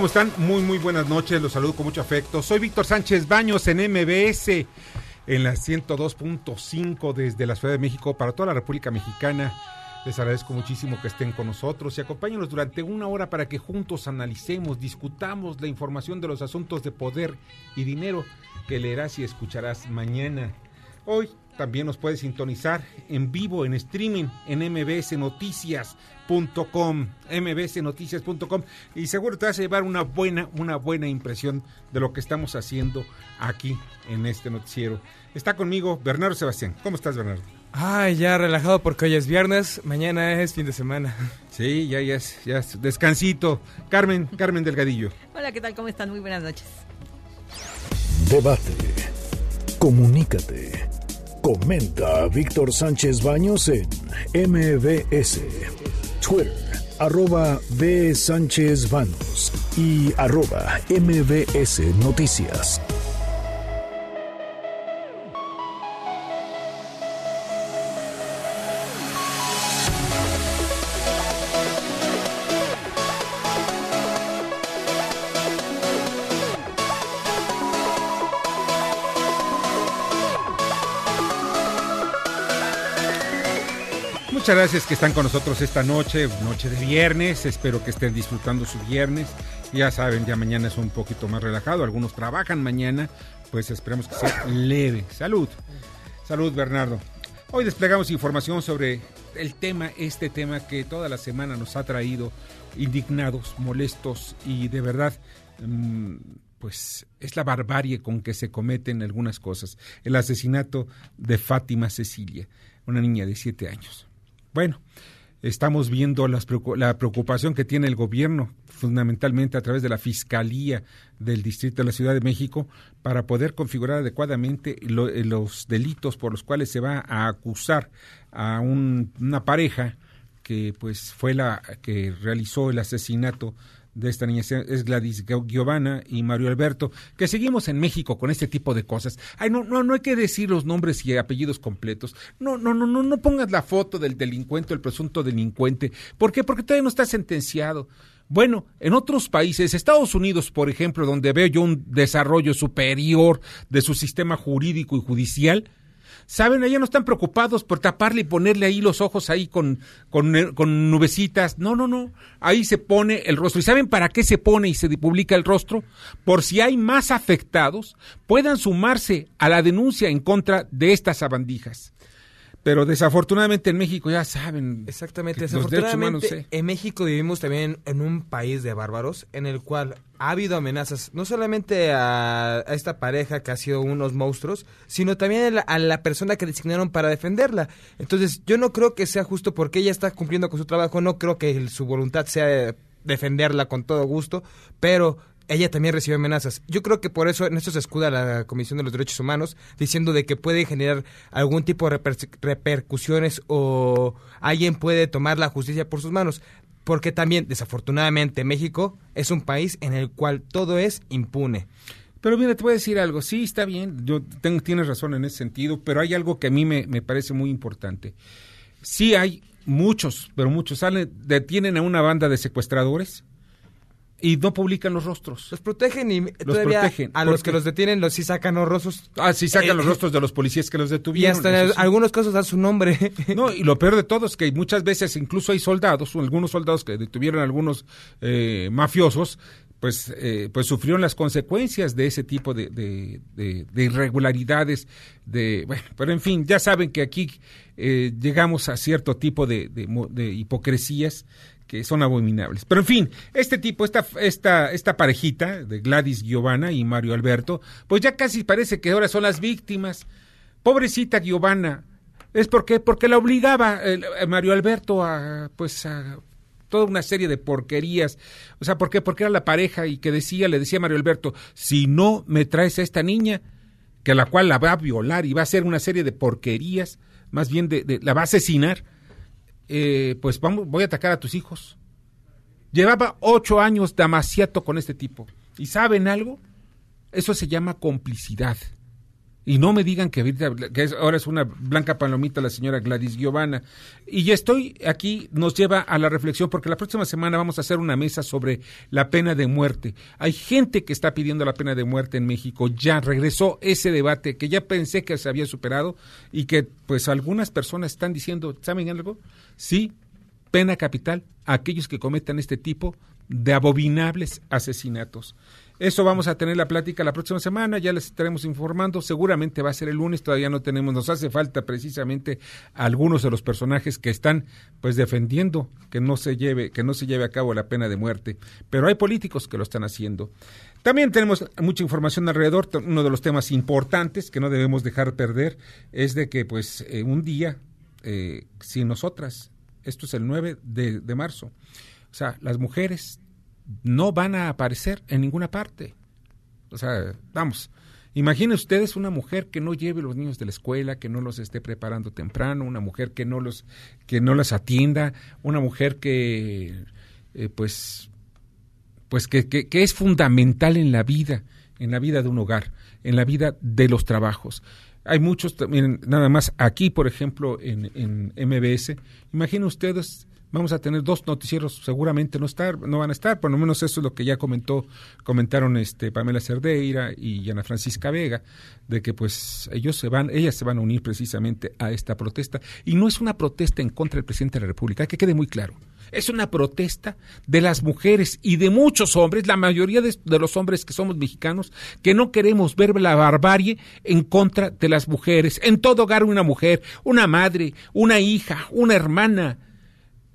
¿Cómo están? Muy, muy buenas noches. Los saludo con mucho afecto. Soy Víctor Sánchez Baños en MBS, en la 102.5 desde la Ciudad de México para toda la República Mexicana. Les agradezco muchísimo que estén con nosotros y acompáñenos durante una hora para que juntos analicemos, discutamos la información de los asuntos de poder y dinero que leerás y escucharás mañana. Hoy también nos puedes sintonizar en vivo, en streaming, en mbsnoticias.com, mbsnoticias.com y seguro te vas a llevar una buena, una buena impresión de lo que estamos haciendo aquí en este noticiero. Está conmigo Bernardo Sebastián. ¿Cómo estás, Bernardo? Ay, ya relajado porque hoy es viernes, mañana es fin de semana. Sí, ya, ya es, ya es descansito. Carmen, Carmen Delgadillo. Hola, ¿qué tal? ¿Cómo están? Muy buenas noches. Debate. Comunícate. Comenta Víctor Sánchez Baños en MBS. Twitter, arroba B. Sánchez Baños y arroba MBS Noticias. Muchas gracias que están con nosotros esta noche, noche de viernes. Espero que estén disfrutando su viernes. Ya saben, ya mañana es un poquito más relajado. Algunos trabajan mañana, pues esperemos que sea leve. Salud. Salud, Bernardo. Hoy desplegamos información sobre el tema, este tema que toda la semana nos ha traído indignados, molestos y de verdad, mmm, pues es la barbarie con que se cometen algunas cosas. El asesinato de Fátima Cecilia, una niña de siete años. Bueno, estamos viendo las, la preocupación que tiene el gobierno, fundamentalmente a través de la Fiscalía del Distrito de la Ciudad de México, para poder configurar adecuadamente lo, los delitos por los cuales se va a acusar a un, una pareja que pues fue la que realizó el asesinato de esta niña es Gladys Giovanna y Mario Alberto, que seguimos en México con este tipo de cosas. Ay, no, no, no hay que decir los nombres y apellidos completos. No, no, no, no, no pongas la foto del delincuente, el presunto delincuente. ¿Por qué? Porque todavía no está sentenciado. Bueno, en otros países, Estados Unidos, por ejemplo, donde veo yo un desarrollo superior de su sistema jurídico y judicial, ¿Saben? Allá no están preocupados por taparle y ponerle ahí los ojos ahí con, con, con, nubecitas. No, no, no. Ahí se pone el rostro. ¿Y saben para qué se pone y se publica el rostro? Por si hay más afectados, puedan sumarse a la denuncia en contra de estas sabandijas. Pero desafortunadamente en México ya saben. Exactamente, desafortunadamente humanos, en México vivimos también en un país de bárbaros en el cual ha habido amenazas no solamente a, a esta pareja que ha sido unos monstruos, sino también a la, a la, persona que designaron para defenderla. Entonces yo no creo que sea justo porque ella está cumpliendo con su trabajo, no creo que su voluntad sea defenderla con todo gusto, pero ella también recibe amenazas. Yo creo que por eso en esto se escuda la Comisión de los Derechos Humanos, diciendo de que puede generar algún tipo de reper repercusiones o alguien puede tomar la justicia por sus manos. Porque también, desafortunadamente, México es un país en el cual todo es impune. Pero mira, te voy a decir algo, sí, está bien, yo tengo, tienes razón en ese sentido, pero hay algo que a mí me, me parece muy importante. Sí hay muchos, pero muchos salen, detienen a una banda de secuestradores, y no publican los rostros. Los protegen y los protegen. A los que los detienen, los sí sacan los rostros. Ah, sí sacan eh, los rostros de los policías que los detuvieron. Y hasta en sí. algunos casos dan su nombre. No, y lo peor de todo es que muchas veces incluso hay soldados, o algunos soldados que detuvieron a algunos eh, mafiosos, pues, eh, pues sufrieron las consecuencias de ese tipo de, de, irregularidades, de, bueno, pero en fin, ya saben que aquí eh, llegamos a cierto tipo de, hipocresías que son abominables. Pero en fin, este tipo, esta, esta, esta parejita de Gladys Giovanna y Mario Alberto, pues ya casi parece que ahora son las víctimas. Pobrecita Giovanna, ¿es por qué? Porque la obligaba eh, Mario Alberto a, pues, a toda una serie de porquerías. O sea, ¿por qué? Porque era la pareja y que decía, le decía Mario Alberto, si no me traes a esta niña, que la cual la va a violar y va a hacer una serie de porquerías, más bien de, la va a asesinar, eh, pues vamos, voy a atacar a tus hijos. Llevaba ocho años de amaciato con este tipo. ¿Y saben algo? Eso se llama complicidad. Y no me digan que, que ahora es una blanca palomita la señora Gladys Giovanna. Y ya estoy aquí, nos lleva a la reflexión, porque la próxima semana vamos a hacer una mesa sobre la pena de muerte. Hay gente que está pidiendo la pena de muerte en México. Ya regresó ese debate que ya pensé que se había superado y que pues algunas personas están diciendo, ¿saben algo? Sí, pena capital a aquellos que cometan este tipo de abominables asesinatos. Eso vamos a tener la plática la próxima semana, ya les estaremos informando, seguramente va a ser el lunes, todavía no tenemos, nos hace falta precisamente algunos de los personajes que están pues defendiendo que no se lleve que no se lleve a cabo la pena de muerte, pero hay políticos que lo están haciendo. También tenemos mucha información alrededor, uno de los temas importantes que no debemos dejar perder es de que pues eh, un día eh, si nosotras, esto es el 9 de, de marzo, o sea, las mujeres no van a aparecer en ninguna parte. O sea, vamos, imaginen ustedes una mujer que no lleve los niños de la escuela, que no los esté preparando temprano, una mujer que no los que no las atienda, una mujer que eh, pues pues que, que, es fundamental en la vida, en la vida de un hogar, en la vida de los trabajos. Hay muchos también, nada más aquí, por ejemplo, en, en MBS. Imaginen ustedes vamos a tener dos noticieros seguramente no estar no van a estar por lo menos eso es lo que ya comentó comentaron este Pamela Cerdeira y Ana Francisca Vega de que pues ellos se van ellas se van a unir precisamente a esta protesta y no es una protesta en contra del presidente de la República que quede muy claro es una protesta de las mujeres y de muchos hombres, la mayoría de, de, los hombres que somos mexicanos, que no queremos ver la barbarie en contra de las mujeres. En todo hogar una mujer, una madre, una hija, una hermana,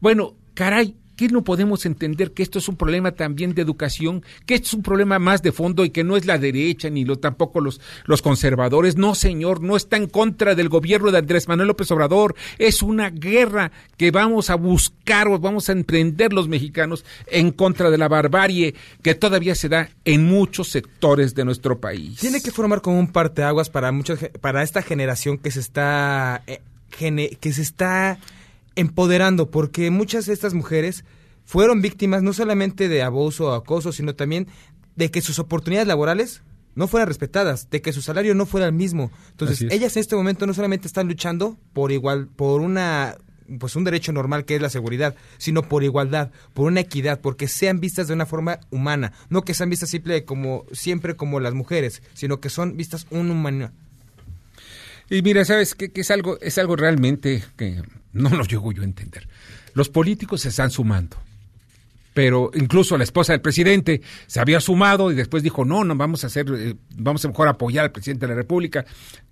bueno, caray, ¿qué no podemos entender que esto es un problema también de educación, que esto es un problema más de fondo y que no es la derecha ni lo, tampoco los, los conservadores? No, señor, no está en contra del gobierno de Andrés Manuel López Obrador. Es una guerra que vamos a buscar o vamos a emprender los mexicanos en contra de la barbarie que todavía se da en muchos sectores de nuestro país. Tiene que formar como un parteaguas para muchos, para esta generación que se está, eh, que se está empoderando, porque muchas de estas mujeres fueron víctimas no solamente de abuso o acoso, sino también de que sus oportunidades laborales no fueran respetadas, de que su salario no fuera el mismo. Entonces, ellas en este momento no solamente están luchando por igual, por una pues un derecho normal que es la seguridad, sino por igualdad, por una equidad, porque sean vistas de una forma humana, no que sean vistas simple como siempre como las mujeres, sino que son vistas un humano. Y mira, sabes que, que es algo es algo realmente que no lo llego yo a entender. Los políticos se están sumando. Pero incluso la esposa del presidente se había sumado y después dijo, no, no, vamos a hacer, eh, vamos a mejor apoyar al presidente de la República.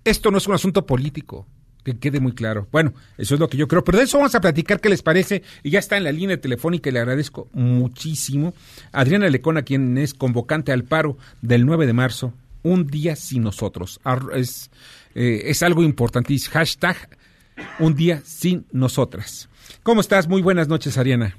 Esto no es un asunto político, que quede muy claro. Bueno, eso es lo que yo creo. Pero de eso vamos a platicar, ¿qué les parece? Y ya está en la línea telefónica y le agradezco muchísimo. Adriana Lecona, quien es convocante al paro del 9 de marzo, un día sin nosotros. Es, eh, es algo importantísimo. Hashtag un día sin nosotras. ¿Cómo estás? Muy buenas noches, Ariana.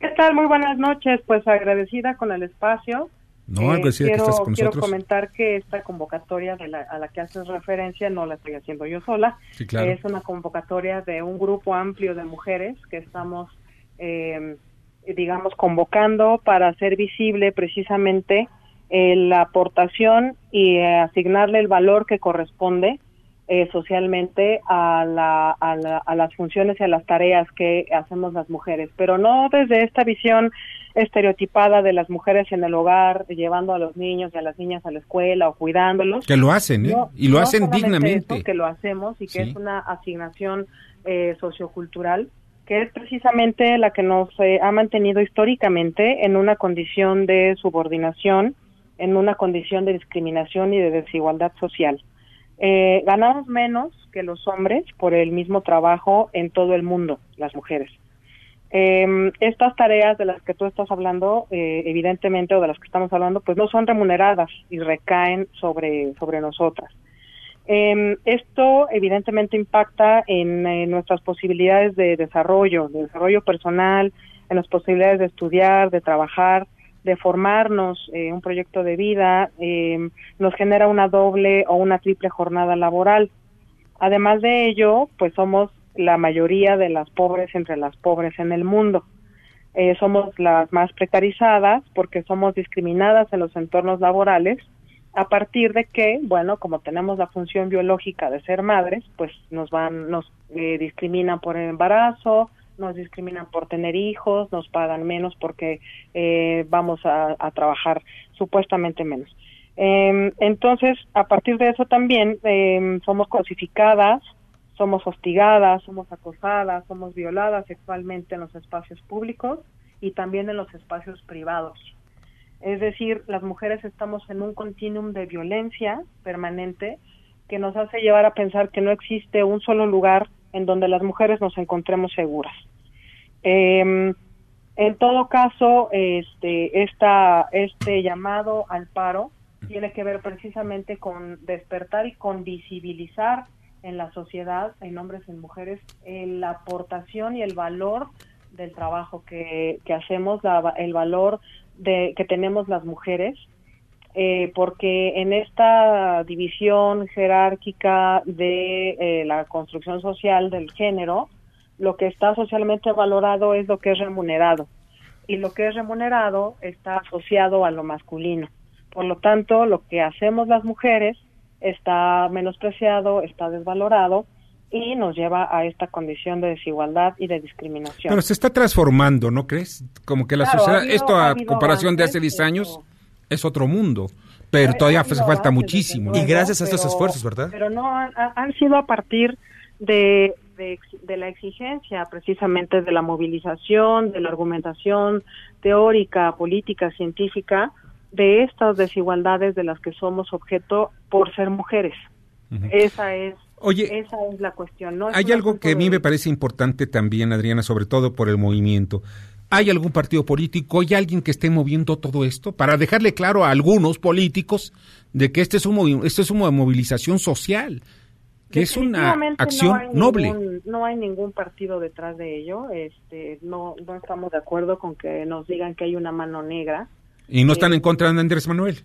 ¿Qué tal? Muy buenas noches. Pues agradecida con el espacio. No, eh, agradecida quiero, que estás con quiero comentar que esta convocatoria a la que haces referencia no la estoy haciendo yo sola. Sí, claro. Es una convocatoria de un grupo amplio de mujeres que estamos, eh, digamos, convocando para hacer visible precisamente eh, la aportación y asignarle el valor que corresponde eh, socialmente a, la, a, las funciones y a las tareas que hacemos las mujeres, pero no desde esta visión estereotipada de las mujeres en el hogar, llevando a los niños y a las niñas a la escuela o cuidándolos. Que lo hacen, ¿eh? y lo hacen dignamente. que lo hacemos y que es una asignación eh, sociocultural, que es precisamente la que nos eh, ha mantenido históricamente en una condición de subordinación, en una condición de discriminación y de desigualdad social. Eh, ganamos menos que los hombres por el mismo trabajo en todo el mundo, las mujeres. Eh, estas tareas de las que tú estás hablando, eh, evidentemente, o de las que estamos hablando, pues no son remuneradas y recaen sobre, sobre nosotras. Eh, esto evidentemente impacta en, en, nuestras posibilidades de desarrollo, de desarrollo personal, en las posibilidades de estudiar, de trabajar, de formarnos eh, un proyecto de vida, eh, nos genera una doble o una triple jornada laboral. Además de ello, pues somos la mayoría de las pobres entre las pobres en el mundo. Eh, somos las más precarizadas porque somos discriminadas en los entornos laborales a partir de que, bueno, como tenemos la función biológica de ser madres, pues nos van, nos eh, discriminan por el embarazo, nos discriminan por tener hijos, nos pagan menos porque eh, vamos a, trabajar supuestamente menos. Eh, entonces, a partir de eso también eh, somos cosificadas, somos hostigadas, somos acosadas, somos violadas sexualmente en los espacios públicos y también en los espacios privados. Es decir, las mujeres estamos en un continuum de violencia permanente que nos hace llevar a pensar que no existe un solo lugar en donde las mujeres nos encontremos seguras. Eh, en todo caso, este, esta, este llamado al paro tiene que ver precisamente con despertar y con visibilizar en la sociedad, en hombres y en mujeres, la aportación y el valor del trabajo que, que hacemos, la, el valor de, que tenemos las mujeres, eh, porque en esta división jerárquica de eh, la construcción social del género, lo que está socialmente valorado es lo que es remunerado y lo que es remunerado está asociado a lo masculino. Por lo tanto, lo que hacemos las mujeres está menospreciado, está desvalorado y nos lleva a esta condición de desigualdad y de discriminación. Bueno, se está transformando, ¿no crees? Como que la Claro, sociedad, ha habido- esto a comparación de hace 10 pero- años, es otro mundo. Pero todavía hace falta muchísimo. Y gracias a estos pero- esfuerzos, ¿verdad? Pero no han, ha- han sido a partir de, de, la exigencia precisamente de la movilización, de la argumentación teórica, política, científica, de estas desigualdades de las que somos objeto por ser mujeres. Esa es Oye, esa es la cuestión. No es hay algo que a mí me parece importante también, Adriana, sobre todo por el movimiento. ¿Hay algún partido político, hay alguien que esté moviendo todo esto para dejarle claro a algunos políticos de que este es un, esto es una movilización social, que es una acción no noble? ningún- no hay ningún partido detrás de ello. Este, no, no estamos de acuerdo con que nos digan que hay una mano negra. Y no están en contra de Andrés Manuel.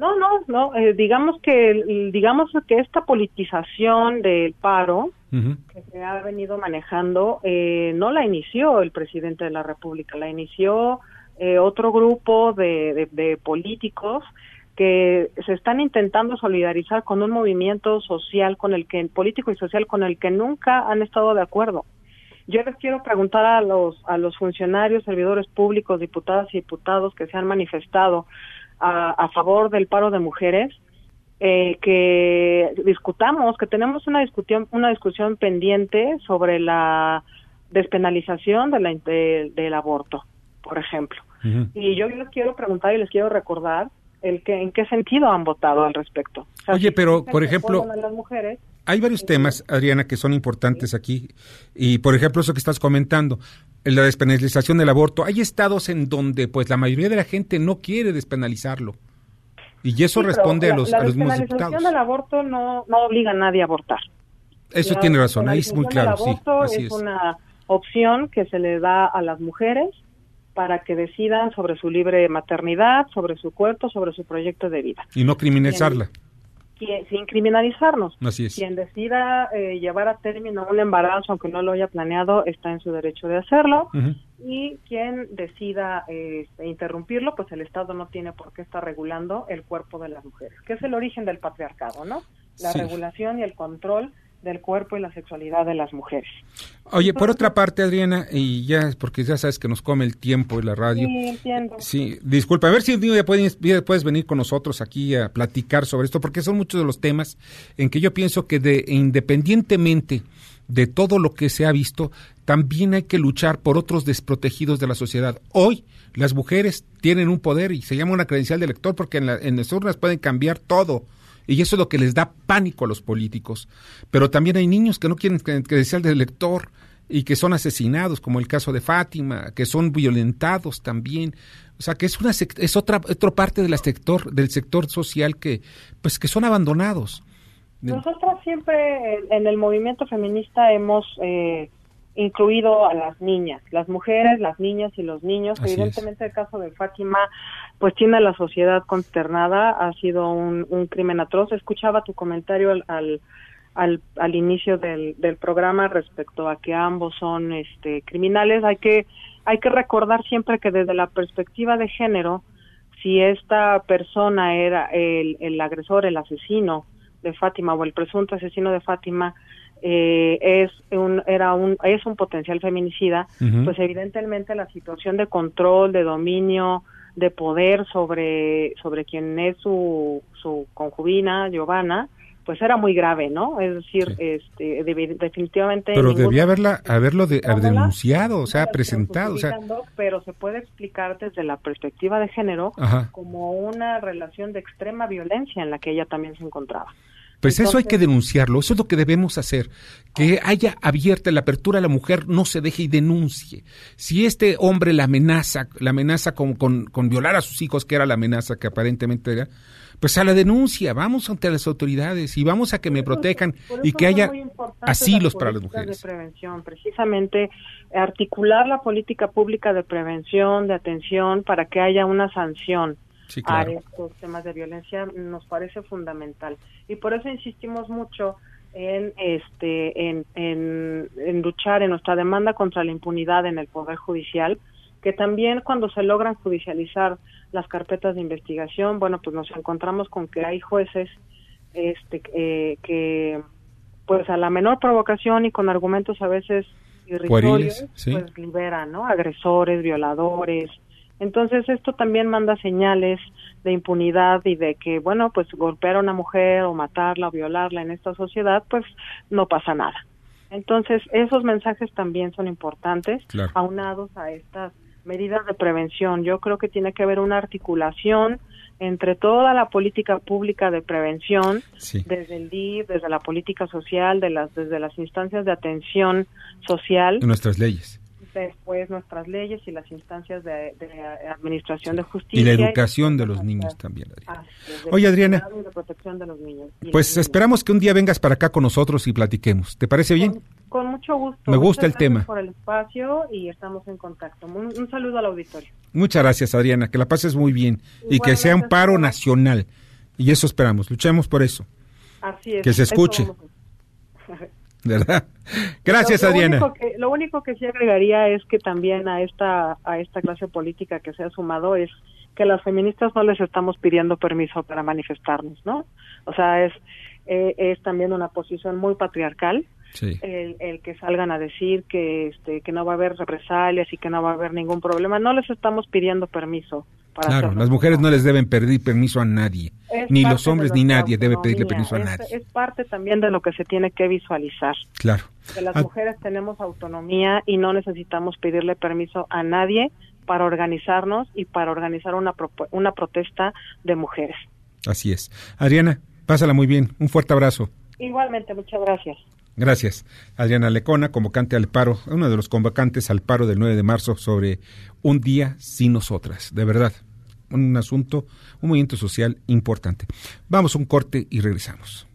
No, no, no. eh, digamos que digamos que esta politización del paro que se ha venido manejando eh, no la inició el presidente de la República, la inició eh, otro grupo de, de- de políticos que se están intentando solidarizar con un movimiento social con el que político y social con el que nunca han estado de acuerdo. Yo les quiero preguntar a los a los funcionarios, servidores públicos, diputadas y diputados que se han manifestado a, a favor del paro de mujeres, eh, que discutamos, que tenemos una discusión, una discusión pendiente sobre la despenalización de la, de- del aborto, por ejemplo. Y yo les quiero preguntar y les quiero recordar el que en qué sentido han votado al respecto. O sea, Oye, pero, por ejemplo, las mujeres, Hay varios temas, Adriana, que son importantes aquí. Y, por ejemplo, eso que estás comentando, la despenalización del aborto. Hay estados en donde, pues, la mayoría de la gente no quiere despenalizarlo. Y eso Sí, responde a la- los, la a los mismos despenalización diputados. del aborto no, no obliga a nadie a abortar. Eso La tiene razón, ahí es muy claro, sí. aborto Así es, es. una opción que se le da a las mujeres para que decidan sobre su libre maternidad, sobre su cuerpo, sobre su proyecto de vida, Y no criminalizarla. Quien- sin criminalizarnos. Así es. Quien decida eh, llevar a término un embarazo, aunque no lo haya planeado, está en su derecho de hacerlo. Y quien decida eh, interrumpirlo, pues el Estado no tiene por qué estar regulando el cuerpo de las mujeres, que es el origen del patriarcado, ¿no? La Sí. regulación y el control del cuerpo y la sexualidad de las mujeres. Oye, por otra parte, Adriana, y ya, porque ya sabes que nos come el tiempo y la radio. Sí, entiendo. Sí, disculpa, a ver si un día puedes, puedes venir con nosotros aquí a platicar sobre esto, porque son muchos de los temas en que yo pienso que de, independientemente de todo lo que se ha visto, también hay que luchar por otros desprotegidos de la sociedad. Hoy las mujeres tienen un poder y se llama una credencial de elector porque en, en las urnas pueden cambiar todo. Y eso es lo que les da pánico a los políticos. Pero también hay niños que no quieren credencial de elector y que son asesinados, como el caso de Fátima, que son violentados también. O sea, que es una es otra otra parte del sector del sector social que pues que son abandonados. Nosotros siempre en el movimiento feminista hemos eh, incluido a las niñas, las mujeres, las niñas y los niños. Evidentemente el caso de Fátima pues tiene a la sociedad consternada, ha sido un, un crimen atroz. Escuchaba tu comentario al, al, al, inicio del, del programa respecto a que ambos son este, criminales. Hay que, hay que recordar siempre que desde la perspectiva de género, si esta persona era el, el agresor, el asesino, de Fátima o el presunto asesino de Fátima eh, es un era un es un potencial feminicida pues evidentemente la situación de control de dominio de poder sobre sobre quien es su su concubina Giovanna pues era muy grave, ¿no? Es decir, este, definitivamente. Pero debía haberla, haberlo de, denunciado, o sea, presentado, o sea. Pero se puede explicar desde la perspectiva de género como una relación de extrema violencia en la que ella también se encontraba. Pues eso hay que denunciarlo, eso es lo que debemos hacer, que haya abierta la apertura a la mujer, no se deje y denuncie. Si este hombre la amenaza, la amenaza con, con, violar a sus hijos, que era la amenaza que aparentemente era, pues a la denuncia, vamos ante las autoridades y vamos a que me protejan y que haya asilos para las mujeres. De prevención, precisamente articular la política pública de prevención, de atención, para que haya una sanción a estos temas de violencia nos parece fundamental. Y por eso insistimos mucho en este en, en, luchar en nuestra demanda contra la impunidad en el poder judicial que también cuando se logran judicializar las carpetas de investigación bueno pues nos encontramos con que hay jueces este eh, que pues a la menor provocación y con argumentos a veces irrisorios pues liberan no agresores violadores entonces esto también manda señales de impunidad y de que, bueno, pues golpear a una mujer o matarla o violarla en esta sociedad, pues no pasa nada. Entonces esos mensajes también son importantes, aunados a estas medidas de prevención. Yo creo que tiene que haber una articulación entre toda la política pública de prevención, desde el DIF, desde la política social, de las, desde las instancias de atención social. Nuestras leyes después nuestras leyes y las instancias de, administración de justicia. Y la educación de los niños también. Oye, Adriana. pues esperamos que un día vengas para acá con nosotros y platiquemos. ¿Te parece bien? Con, mucho gusto. Me gusta el tema. Por el espacio y estamos en contacto. Un, saludo al auditorio. Muchas gracias, Adriana. Que la pases muy bien y que sea un paro nacional. Y eso esperamos. Luchemos por eso. Así es. Que se escuche. ¿verdad? Gracias, Adriana. lo único que sí agregaría es que también a esta a esta clase política que se ha sumado es que las feministas no les estamos pidiendo permiso para manifestarnos, ¿no? O sea, es eh, es también una posición muy patriarcal el, el, que salgan a decir que este que no va a haber represalias y que no va a haber ningún problema. No les estamos pidiendo permiso. Para claro, las mujeres no les deben pedir permiso a nadie, ni los hombres ni nadie debe pedirle permiso a nadie. Es parte también de lo que se tiene que visualizar. Claro. Que las ah. mujeres tenemos autonomía y no necesitamos pedirle permiso a nadie para organizarnos y para organizar una, una protesta de mujeres. Así es. Adriana, pásala muy bien. Un fuerte abrazo. Igualmente, muchas gracias. Gracias. Adriana Lecona, convocante al paro, uno de los convocantes al paro del 9 de marzo sobre un día sin nosotras. De verdad, un asunto, un movimiento social importante. Vamos a un corte y regresamos.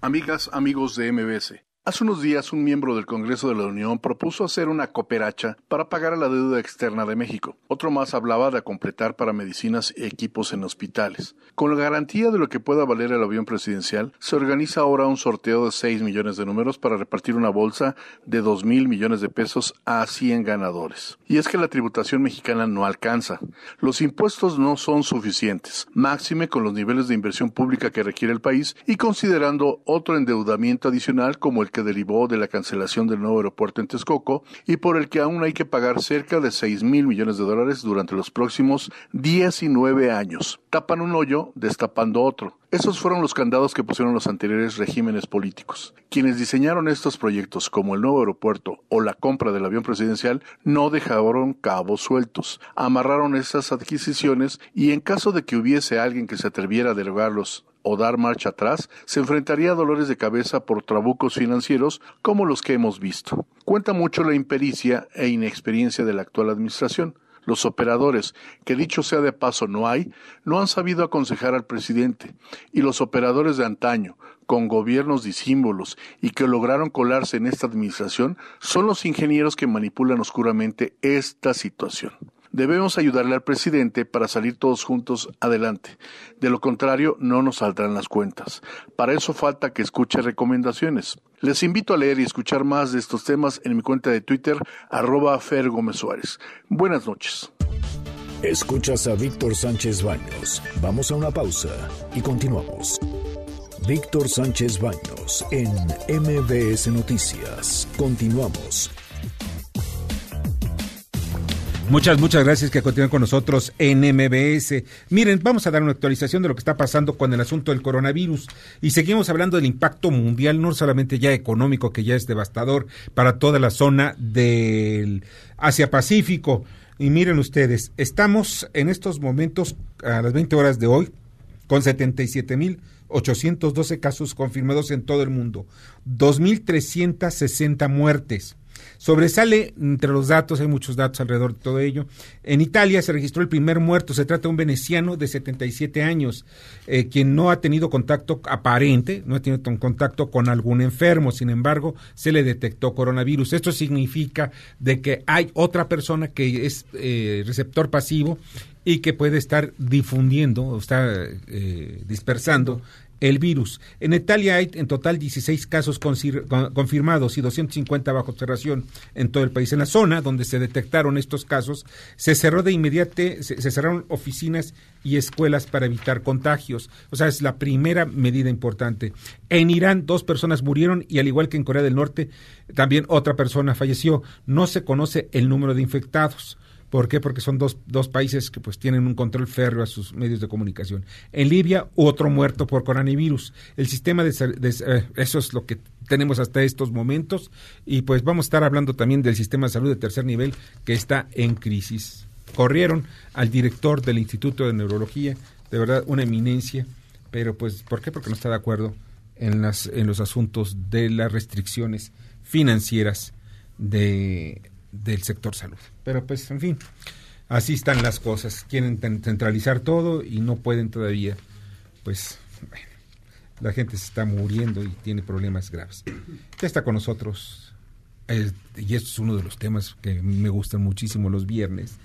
Amigas, amigos de MBS. Hace unos días un miembro del Congreso de la Unión propuso hacer una cooperacha para pagar a la deuda externa de México. Otro más hablaba de completar para medicinas y equipos en hospitales. Con la garantía de lo que pueda valer el avión presidencial, se organiza ahora un sorteo de 6 millones de números para repartir una bolsa de 2 mil millones de pesos a 100 ganadores. Y es que la tributación mexicana no alcanza. Los impuestos no son suficientes, máxime con los niveles de inversión pública que requiere el país y considerando otro endeudamiento adicional como el que derivó de la cancelación del nuevo aeropuerto en Texcoco y por el que aún hay que pagar cerca de 6 mil millones de dólares durante los próximos 19 años. Tapan un hoyo destapando otro. Esos fueron los candados que pusieron los anteriores regímenes políticos. Quienes diseñaron estos proyectos, como el nuevo aeropuerto o la compra del avión presidencial, no dejaron cabos sueltos, amarraron esas adquisiciones y en caso de que hubiese alguien que se atreviera a derogarlos o dar marcha atrás, se enfrentaría a dolores de cabeza por trabucos financieros como los que hemos visto. Cuenta mucho la impericia e inexperiencia de la actual administración. Los operadores, que dicho sea de paso no hay, no han sabido aconsejar al presidente, y los operadores de antaño, con gobiernos disímbolos y que lograron colarse en esta administración, son los ingenieros que manipulan oscuramente esta situación. Debemos ayudarle al presidente para salir todos juntos adelante. De lo contrario, no nos saldrán las cuentas. Para eso falta que escuche recomendaciones. Les invito a leer y escuchar más de estos temas en mi cuenta de Twitter, arroba Fer Gómez Suárez. Buenas noches. Escuchas a Víctor Sánchez Baños. Vamos a una pausa y continuamos. Víctor Sánchez Baños en MBS Noticias. Continuamos. Muchas, muchas gracias que continúen con nosotros en MBS. Miren, vamos a dar una actualización de lo que está pasando con el asunto del coronavirus y seguimos hablando del impacto mundial, no solamente ya económico, que ya es devastador para toda la zona del Asia-Pacífico. Y miren ustedes, estamos en estos momentos, a las 20 horas de hoy, con 77.812 casos confirmados en todo el mundo, 2.360 muertes. Sobresale entre los datos, hay muchos datos alrededor de todo ello. En Italia se registró el primer muerto, se trata de un veneciano de 77 años, eh, quien no ha tenido contacto aparente, no ha tenido contacto con algún enfermo, sin embargo, se le detectó coronavirus. Esto significa de que hay otra persona que es eh, receptor pasivo y que puede estar difundiendo o está eh, dispersando el virus. En Italia hay en total 16 casos confirmados y 250 bajo observación en todo el país. En la zona donde se detectaron estos casos, se cerró de inmediato, se, cerraron oficinas y escuelas para evitar contagios. O sea, es la primera medida importante. En Irán, dos personas murieron y al igual que en Corea del Norte, también otra persona falleció. No se conoce el número de infectados. ¿Por qué? Porque son dos, dos países que pues tienen un control férreo a sus medios de comunicación. En Libia, otro muerto por coronavirus. El sistema de, eh, eso es lo que tenemos hasta estos momentos y pues vamos a estar hablando también del sistema de salud de tercer nivel que está en crisis. Corrieron al director del Instituto de Neurología, de verdad una eminencia, pero pues ¿por qué? Porque no está de acuerdo en las en los asuntos de las restricciones financieras de del sector salud. Pero pues, en fin, así están las cosas. Quieren centralizar todo y no pueden todavía. Pues, bueno, la gente se está muriendo y tiene problemas graves. Ya está con nosotros, y esto es uno de los temas que me gustan muchísimo los viernes,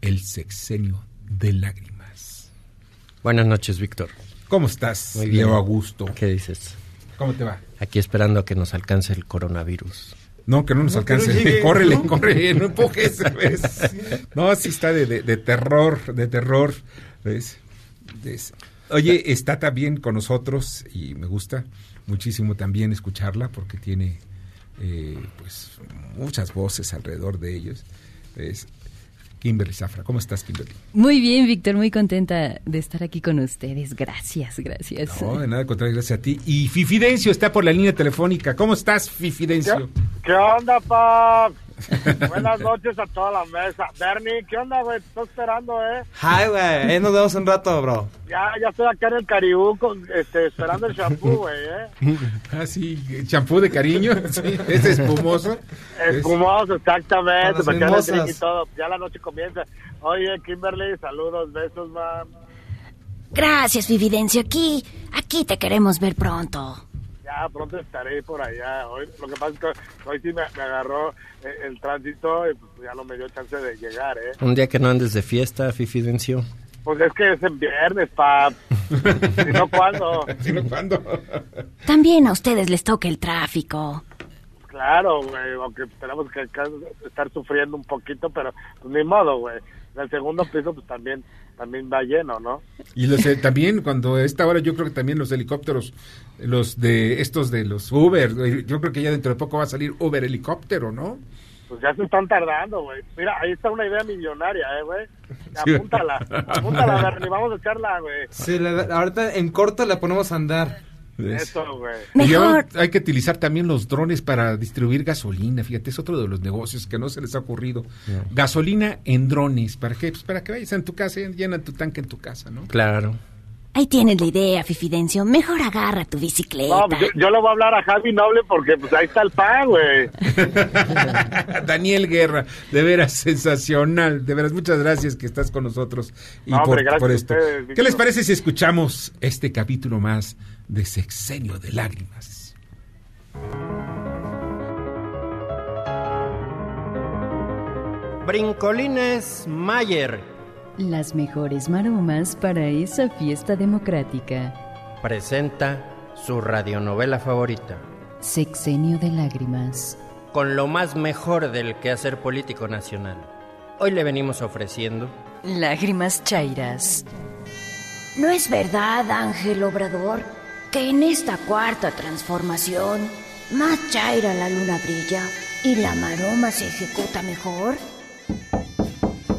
el sexenio de lágrimas. Buenas noches, Víctor. ¿Cómo estás, Muy bien. Leo Augusto? ¿Qué dices? ¿Cómo te va? Aquí esperando a que nos alcance el coronavirus. No, que no nos alcance. Llegue, Córrele, ¿no? córrele, no empujes, ¿ves? No, sí está de, de, de terror, de terror. ¿ves? Oye, está también con nosotros y me gusta muchísimo también escucharla porque tiene eh, pues muchas voces alrededor de ellos. ¿ves? Kimberly Zafra. ¿Cómo estás, Kimberly? Muy bien, Víctor, muy contenta de estar aquí con ustedes. Gracias, gracias. No, de nada, contrario, gracias a ti. Y Fifidencio está por la línea telefónica. ¿Cómo estás, Fifidencio? ¿Qué, ¿Qué onda, pap? Buenas noches a toda la mesa. Bernie, ¿qué onda, güey? Te estoy esperando, ¿eh? Hi, güey. Ahí nos vemos un rato, bro. Ya, ya estoy acá en el Caribú con, este, esperando el shampoo, güey, ¿eh? Ah, sí, champú de cariño. Sí, es espumoso. Espumoso, exactamente. Que y todo. Ya la noche comienza. Oye, Kimberly, saludos, besos, man. Gracias, Vividencio. Aquí, aquí te queremos ver pronto ya pronto estaré por allá. Hoy, lo que pasa es que hoy sí me, me agarró el, el, tránsito y pues ya no me dio chance de llegar, ¿eh? Un día que no andes de fiesta, Fifidencio. Pues es que es en viernes, pap. si no, ¿cuándo? Si no, ¿cuándo? También a ustedes les toca el tráfico. Claro, güey, aunque tenemos que estar sufriendo un poquito, pero pues ni modo, güey. el segundo piso pues también también va lleno, ¿no? Y los, también cuando esta hora yo creo que también los helicópteros, los de estos de los Uber, yo creo que ya dentro de poco va a salir Uber helicóptero, ¿no? Pues ya se están tardando, güey. Mira, ahí está una idea millonaria, ¿eh, güey? Apúntala, apúntala, vamos a echarla, güey. Sí, ahorita en corto la ponemos a andar. Eso, güey. Mejor. hay que utilizar también los drones para distribuir gasolina. Fíjate, es otro de los negocios que no se les ha ocurrido. Gasolina en drones. ¿Para qué? Pues para que vayas en tu casa y llenan tu tanque en tu casa, ¿no? Claro. Ahí tienes la idea, Fifidencio. Mejor agarra tu bicicleta. No, pues yo, le voy a hablar a Javi Noble porque pues ahí está el pan, güey. Daniel Guerra, de veras sensacional. De veras, muchas gracias que estás con nosotros y por, esto. ¿Qué les parece si escuchamos este capítulo más de Sexenio de Lágrimas? Brincolines Mayer las mejores maromas para esa fiesta democrática. Presenta su radionovela favorita. Sexenio de Lágrimas. Con lo más mejor del quehacer político nacional. Hoy le venimos ofreciendo... Lágrimas Chairas. ¿No es verdad, Ángel Obrador, que en esta cuarta transformación más chaira la luna brilla y la maroma se ejecuta mejor?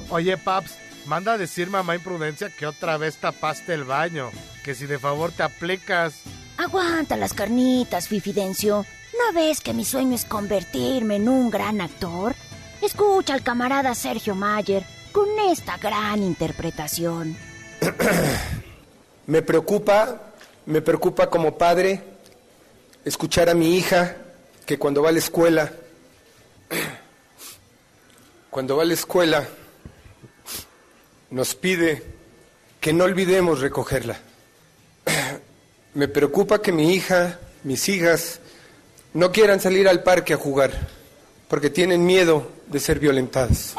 Oye, Paps, Manda a decir mamá imprudencia que otra vez tapaste el baño, que si de favor te aplicas. Aguanta las carnitas, Fifidencio. ¿No ves que mi sueño es convertirme en un gran actor? Escucha al camarada Sergio Mayer con esta gran interpretación. me preocupa, me preocupa como padre escuchar a mi hija que cuando va a la escuela, cuando va a la escuela, nos pide que no olvidemos recogerla. Me preocupa que mi hija, mis hijas, no quieran salir al parque a jugar, porque tienen miedo de ser violentadas.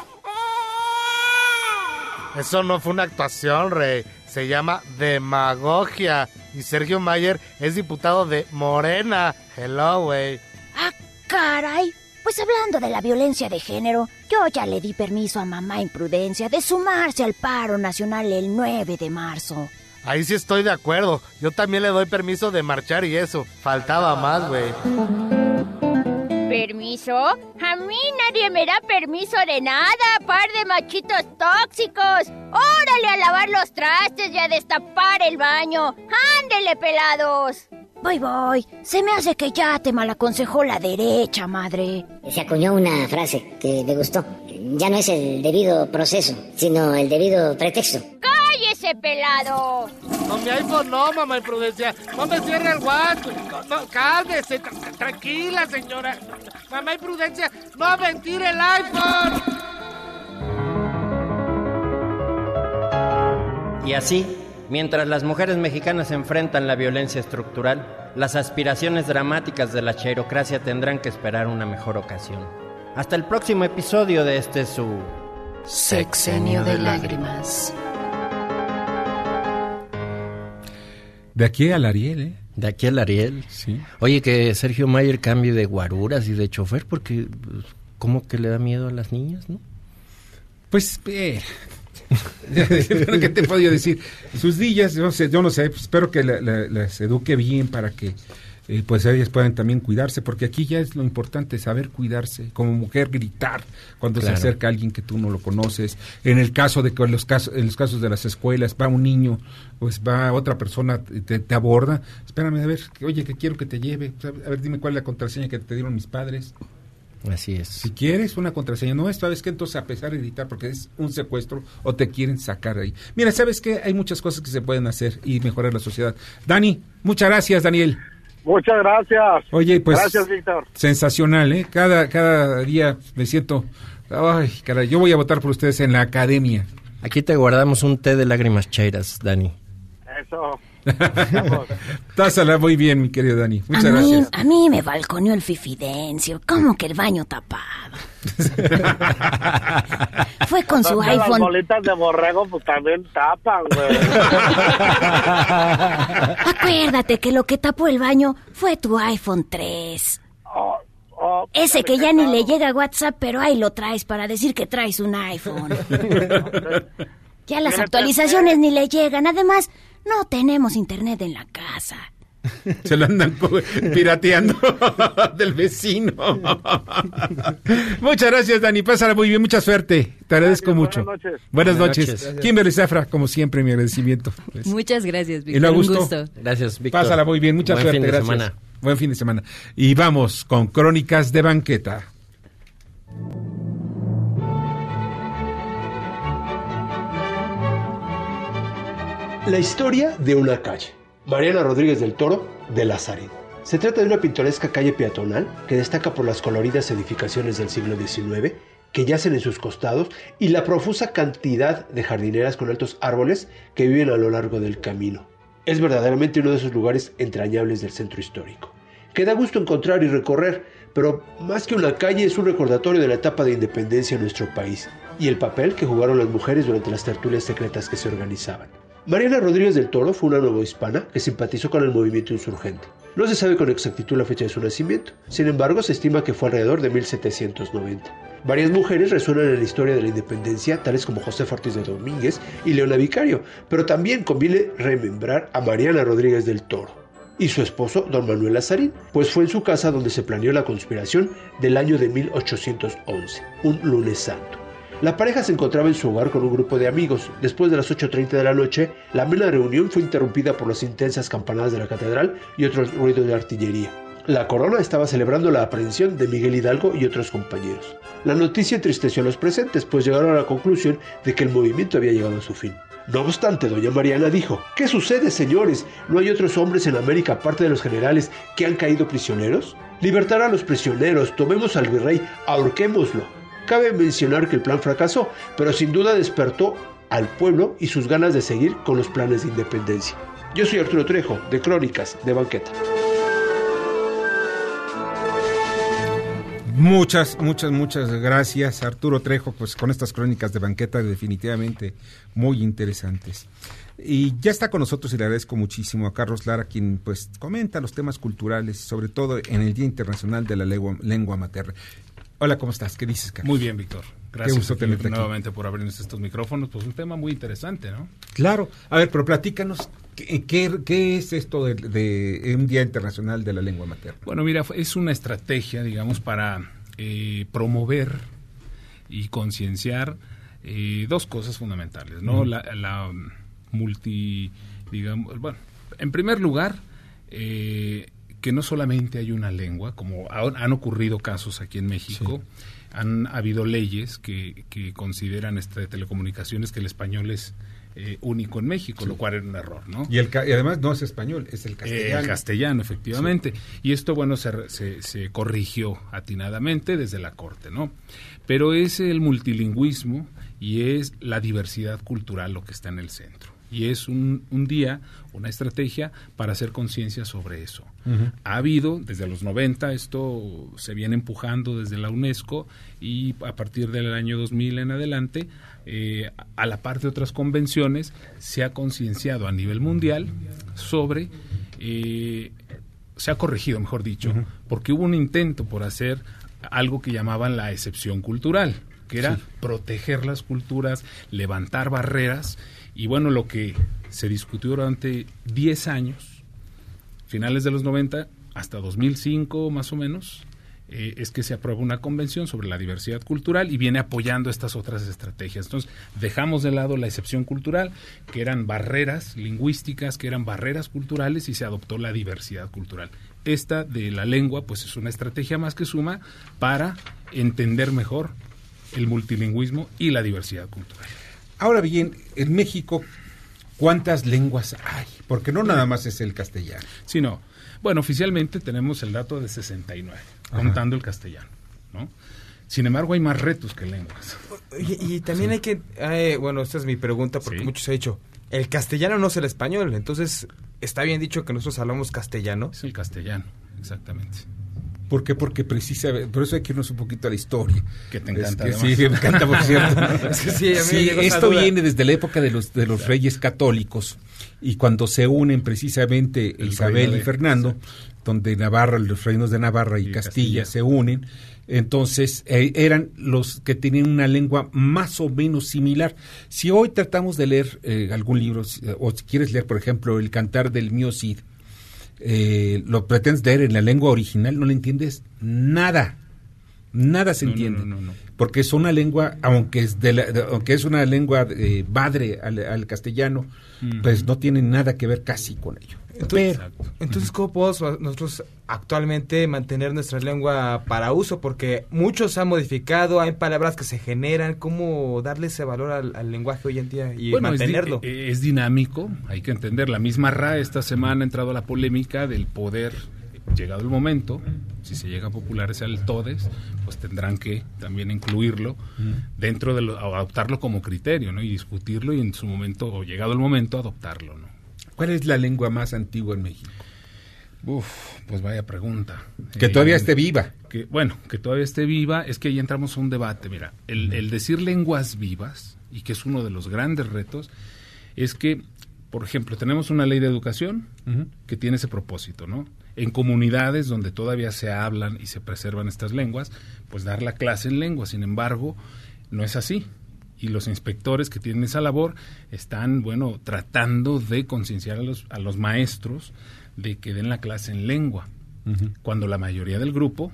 Eso no fue una actuación, Rey. Se llama demagogia. Y Sergio Mayer es diputado de Morena. Hello, güey. ¡Ah, caray! Pues hablando de la violencia de género, yo ya le di permiso a mamá Imprudencia de sumarse al paro nacional el 9 de marzo. Ahí sí estoy de acuerdo. Yo también le doy permiso de marchar y eso. Faltaba más, güey. ¿Permiso? A mí nadie me da permiso de nada, par de machitos tóxicos. Órale a lavar los trastes y a destapar el baño. Ándele, pelados. Voy, voy. Se me hace que ya te malaconsejó la derecha, madre. Se acuñó una frase que le gustó. Ya no es el debido proceso, sino el debido pretexto. ¡Cállese, pelado! No, mi iPhone no, mamá imprudencia. No me cierre el WhatsApp. No, cálmese. tranquila, señora. Mamá imprudencia, no mentir el iPhone. Y así Mientras las mujeres mexicanas enfrentan la violencia estructural, las aspiraciones dramáticas de la chairocracia tendrán que esperar una mejor ocasión. Hasta el próximo episodio de este su Sexenio de Lágrimas. De aquí al Ariel, ¿eh? De aquí al Ariel. Sí. Oye, que Sergio Mayer cambie de guaruras y de chofer porque, pues, ¿cómo que le da miedo a las niñas, no? Pues, eh, ¿Qué te podía decir? Sus dillas, yo no sé, yo no sé espero que las eduque bien para que eh, pues ellas puedan también cuidarse, porque aquí ya es lo importante, saber cuidarse, como mujer gritar cuando se acerca alguien que tú no lo conoces. En el caso de que en los casos, en los casos de las escuelas va un niño, pues va otra persona, te, te aborda, espérame a ver, oye, que quiero que te lleve, a ver, dime cuál es la contraseña que te dieron mis padres. Así es. Si quieres una contraseña, no, esta vez que entonces a pesar de editar porque es un secuestro o te quieren sacar ahí. Mira, sabes que hay muchas cosas que se pueden hacer y mejorar la sociedad. Dani, muchas gracias, Daniel. Muchas gracias. Oye, pues. Gracias, Víctor. Sensacional, ¿eh? Cada, cada día me siento. Ay, caray, yo voy a votar por ustedes en la academia. Aquí te guardamos un té de lágrimas chairas, Dani. Eso. Tásala muy bien, mi querido Dani. Muchas a gracias. Mí, a mí me balconeó el fifidencio. ¿Cómo que el baño tapado? Fue con su iPhone. Las bolitas de borrego pues también tapan, güey. Acuérdate que lo que tapó el baño fue tu iPhone 3. No. Ese que ya ni le llega a WhatsApp, pero ahí lo traes para decir que traes un iPhone. ya las actualizaciones ni le llegan. Además, no tenemos internet en la casa. Se lo andan pirateando del vecino. Muchas gracias, Dani. Pásala muy bien, mucha suerte. Te agradezco mucho. Buenas noches. Buenas, noches. Kimberly Zafra, como siempre, mi agradecimiento. Muchas gracias, Víctor. Y Un gusto. Gracias, Víctor. Pásala muy bien, mucha Buen suerte. Fin de gracias. semana. Buen fin de semana. Y vamos con Crónicas de Banqueta. La historia de una calle. Mariana Rodríguez del Toro, de Lazarín. Se trata de una pintoresca calle peatonal que destaca por las coloridas edificaciones del siglo XIX que yacen en sus costados y la profusa cantidad de jardineras con altos árboles que viven a lo largo del camino. Es verdaderamente uno de esos lugares entrañables del centro histórico, que da gusto encontrar y recorrer, pero más que una calle es un recordatorio de la etapa de independencia en nuestro país y el papel que jugaron las mujeres durante las tertulias secretas que se organizaban. Mariana Rodríguez del Toro fue una novohispana que simpatizó con el movimiento insurgente. No se sabe con exactitud la fecha de su nacimiento, sin embargo se estima que fue alrededor de 1790. Varias mujeres resuenan en la historia de la independencia, tales como José Ortiz de Domínguez y Leona Vicario, pero también conviene remembrar a Mariana Rodríguez del Toro y su esposo, don Manuel Lazarín, pues fue en su casa donde se planeó la conspiración del año de 1811, un lunes santo. La pareja se encontraba en su hogar con un grupo de amigos. Después de las 8.30 de la noche, la amena reunión fue interrumpida por las intensas campanadas de la catedral y otros ruidos de artillería. La corona estaba celebrando la aprehensión de Miguel Hidalgo y otros compañeros. La noticia entristeció a los presentes, pues llegaron a la conclusión de que el movimiento había llegado a su fin. No obstante, doña Mariana dijo, ¿qué sucede, señores? ¿No hay otros hombres en América aparte de los generales que han caído prisioneros? Libertar a los prisioneros, tomemos al virrey, ahorquémoslo. Cabe mencionar que el plan fracasó, pero sin duda despertó al pueblo y sus ganas de seguir con los planes de independencia. Yo soy Arturo Trejo, de Crónicas de Banqueta. Muchas, muchas, muchas gracias, Arturo Trejo, pues con estas crónicas de banqueta definitivamente muy interesantes. Y ya está con nosotros y le agradezco muchísimo a Carlos Lara, quien pues comenta los temas culturales, sobre todo en el Día Internacional de la Lengua, lengua Materna. Hola, ¿cómo estás? ¿Qué dices, Carlos? Muy bien, Víctor. Gracias Qué gusto aquí tenerte aquí. nuevamente por abrirnos estos micrófonos. Pues un tema muy interesante, ¿no? Claro. A ver, pero platícanos, ¿qué, qué, qué es esto de, de, un Día Internacional de la Lengua Materna? Bueno, mira, es una estrategia, digamos, para eh, promover y concienciar eh, dos cosas fundamentales, ¿no? La, la multi, digamos, bueno, en primer lugar, eh, que no solamente hay una lengua, como ha- han ocurrido casos aquí en México, han habido leyes que, que consideran este, telecomunicaciones que el español es eh, único en México, lo cual era un error, ¿no? Y, el, y además no es español, es el castellano. El castellano, efectivamente. Y esto, bueno, se, se, se corrigió atinadamente desde la Corte, ¿no? Pero es el multilingüismo y es la diversidad cultural lo que está en el centro. Y es un, un día, una estrategia para hacer conciencia sobre eso. Ha habido, desde los 90, esto se viene empujando desde la UNESCO y a partir del año 2000 en adelante, eh, a la par de otras convenciones, se ha concienciado a nivel mundial sobre, eh, se ha corregido, mejor dicho, porque hubo un intento por hacer algo que llamaban la excepción cultural, que era Sí. proteger las culturas, levantar barreras, y bueno, lo que se discutió durante 10 años, finales de los 90 hasta 2005 más o menos, eh, es que se aprueba una convención sobre la diversidad cultural y viene apoyando estas otras estrategias. Entonces, dejamos de lado la excepción cultural, que eran barreras lingüísticas, que eran barreras culturales, y se adoptó la diversidad cultural. Esta de la lengua, pues es una estrategia más que suma para entender mejor el multilingüismo y la diversidad cultural. Ahora bien, en México, ¿cuántas lenguas hay? Porque no nada más es el castellano. Sí, no. Bueno, oficialmente tenemos el dato de 69, Ajá. contando el castellano, ¿no? Sin embargo, hay más retos que lenguas. Y, y también hay que, eh, bueno, esta es mi pregunta porque muchos han dicho, el castellano no es el español, entonces está bien dicho que nosotros hablamos castellano. Es el castellano, exactamente. ¿Por qué? Porque precisamente, por eso hay que irnos un poquito a la historia. Que te encanta, Es que sí, me encanta, por cierto. Es que sí, a mí me Sí, esto viene desde la época de los, de los reyes católicos, Y cuando se unen precisamente Isabel y Fernando, donde Navarra, los reinos de Navarra y, Castilla, se unen, entonces eh, eran los que tenían una lengua más o menos similar. Si hoy tratamos de leer eh, algún libro, o si quieres leer, por ejemplo, El Cantar del Mío Cid, eh, lo pretendes leer en la lengua original, no le entiendes nada. Nada se entiende. porque es una lengua, aunque es, de aunque es una lengua eh, padre al, castellano, pues no tiene nada que ver casi con ello. Entonces, entonces, ¿cómo podemos nosotros actualmente mantener nuestra lengua para uso? Porque muchos han modificado, hay palabras que se generan. ¿Cómo darle ese valor al, lenguaje hoy en día y mantenerlo? Eh, es, dinámico, hay que entender. La misma RA esta semana ha entrado a la polémica del poder llegado el momento, si se llega a popularizar el TODES, pues tendrán que también incluirlo dentro de lo, adoptarlo como criterio, ¿no? Y discutirlo y en su momento, o llegado el momento, adoptarlo, ¿no? ¿Cuál es la lengua más antigua en México? Uf, pues vaya pregunta. Que todavía eh, esté viva. Que, bueno, que todavía esté viva, es que ahí entramos a un debate. Mira, el, el decir lenguas vivas, y que es uno de los grandes retos, es que, por ejemplo, tenemos una ley de educación que tiene ese propósito, ¿no? En comunidades donde todavía se hablan y se preservan estas lenguas, pues dar la clase en lengua. Sin embargo, no es así y los inspectores que tienen esa labor están, bueno, tratando de concienciar a los, a los maestros de que den la clase en lengua, cuando la mayoría del grupo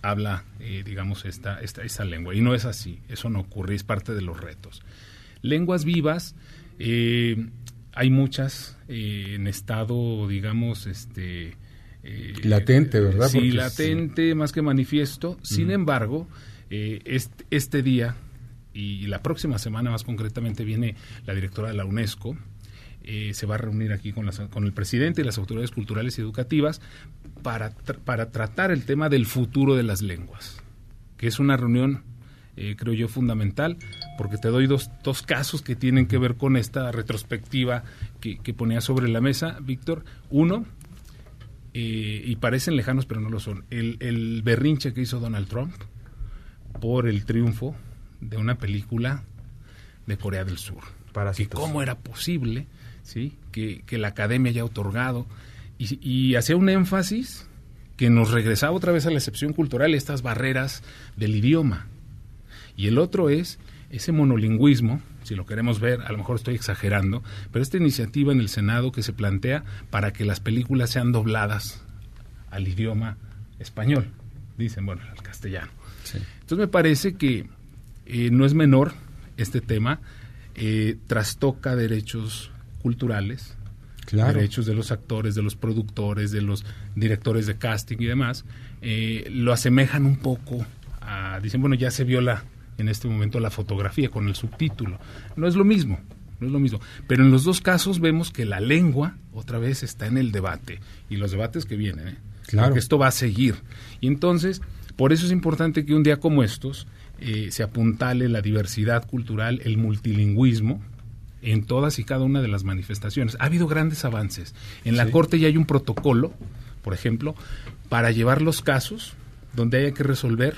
habla, eh, digamos, esta, esta, esa lengua. Y no es así, eso no ocurre, es parte de los retos. Lenguas vivas, eh, hay muchas eh, en estado, digamos, este... latente, ¿verdad? Sí, latente, más que manifiesto. Sin embargo, este, este día y la próxima semana más concretamente viene la directora de la UNESCO, eh, se va a reunir aquí con, con el presidente y las autoridades culturales y educativas para, para tratar el tema del futuro de las lenguas, que es una reunión, eh, creo yo, fundamental, porque te doy dos, dos casos que tienen que ver con esta retrospectiva que, ponía sobre la mesa, Víctor. Uno, eh, y parecen lejanos, pero no lo son, el, el berrinche que hizo Donald Trump por el triunfo de una película de Corea del Sur. Y cómo era posible ¿sí? que, la academia haya otorgado y, hacía un énfasis que nos regresaba otra vez a la excepción cultural, estas barreras del idioma. Y el otro es ese monolingüismo, si lo queremos ver, a lo mejor estoy exagerando, pero esta iniciativa en el Senado que se plantea para que las películas sean dobladas al idioma español, dicen, bueno, al castellano. Entonces me parece que eh, no es menor este tema, eh, trastoca derechos culturales, derechos de los actores, de los productores, de los directores de casting y demás, eh, lo asemejan un poco a, dicen, bueno, ya se viola en este momento la fotografía con el subtítulo. No es lo mismo, no es lo mismo. Pero en los dos casos vemos que la lengua otra vez está en el debate y los debates que vienen, claro. esto va a seguir. Y entonces, por eso es importante que un día como estos eh, se apuntale la diversidad cultural, el multilingüismo en todas y cada una de las manifestaciones. Ha habido grandes avances. En la Corte ya hay un protocolo, por ejemplo, para llevar los casos donde haya que resolver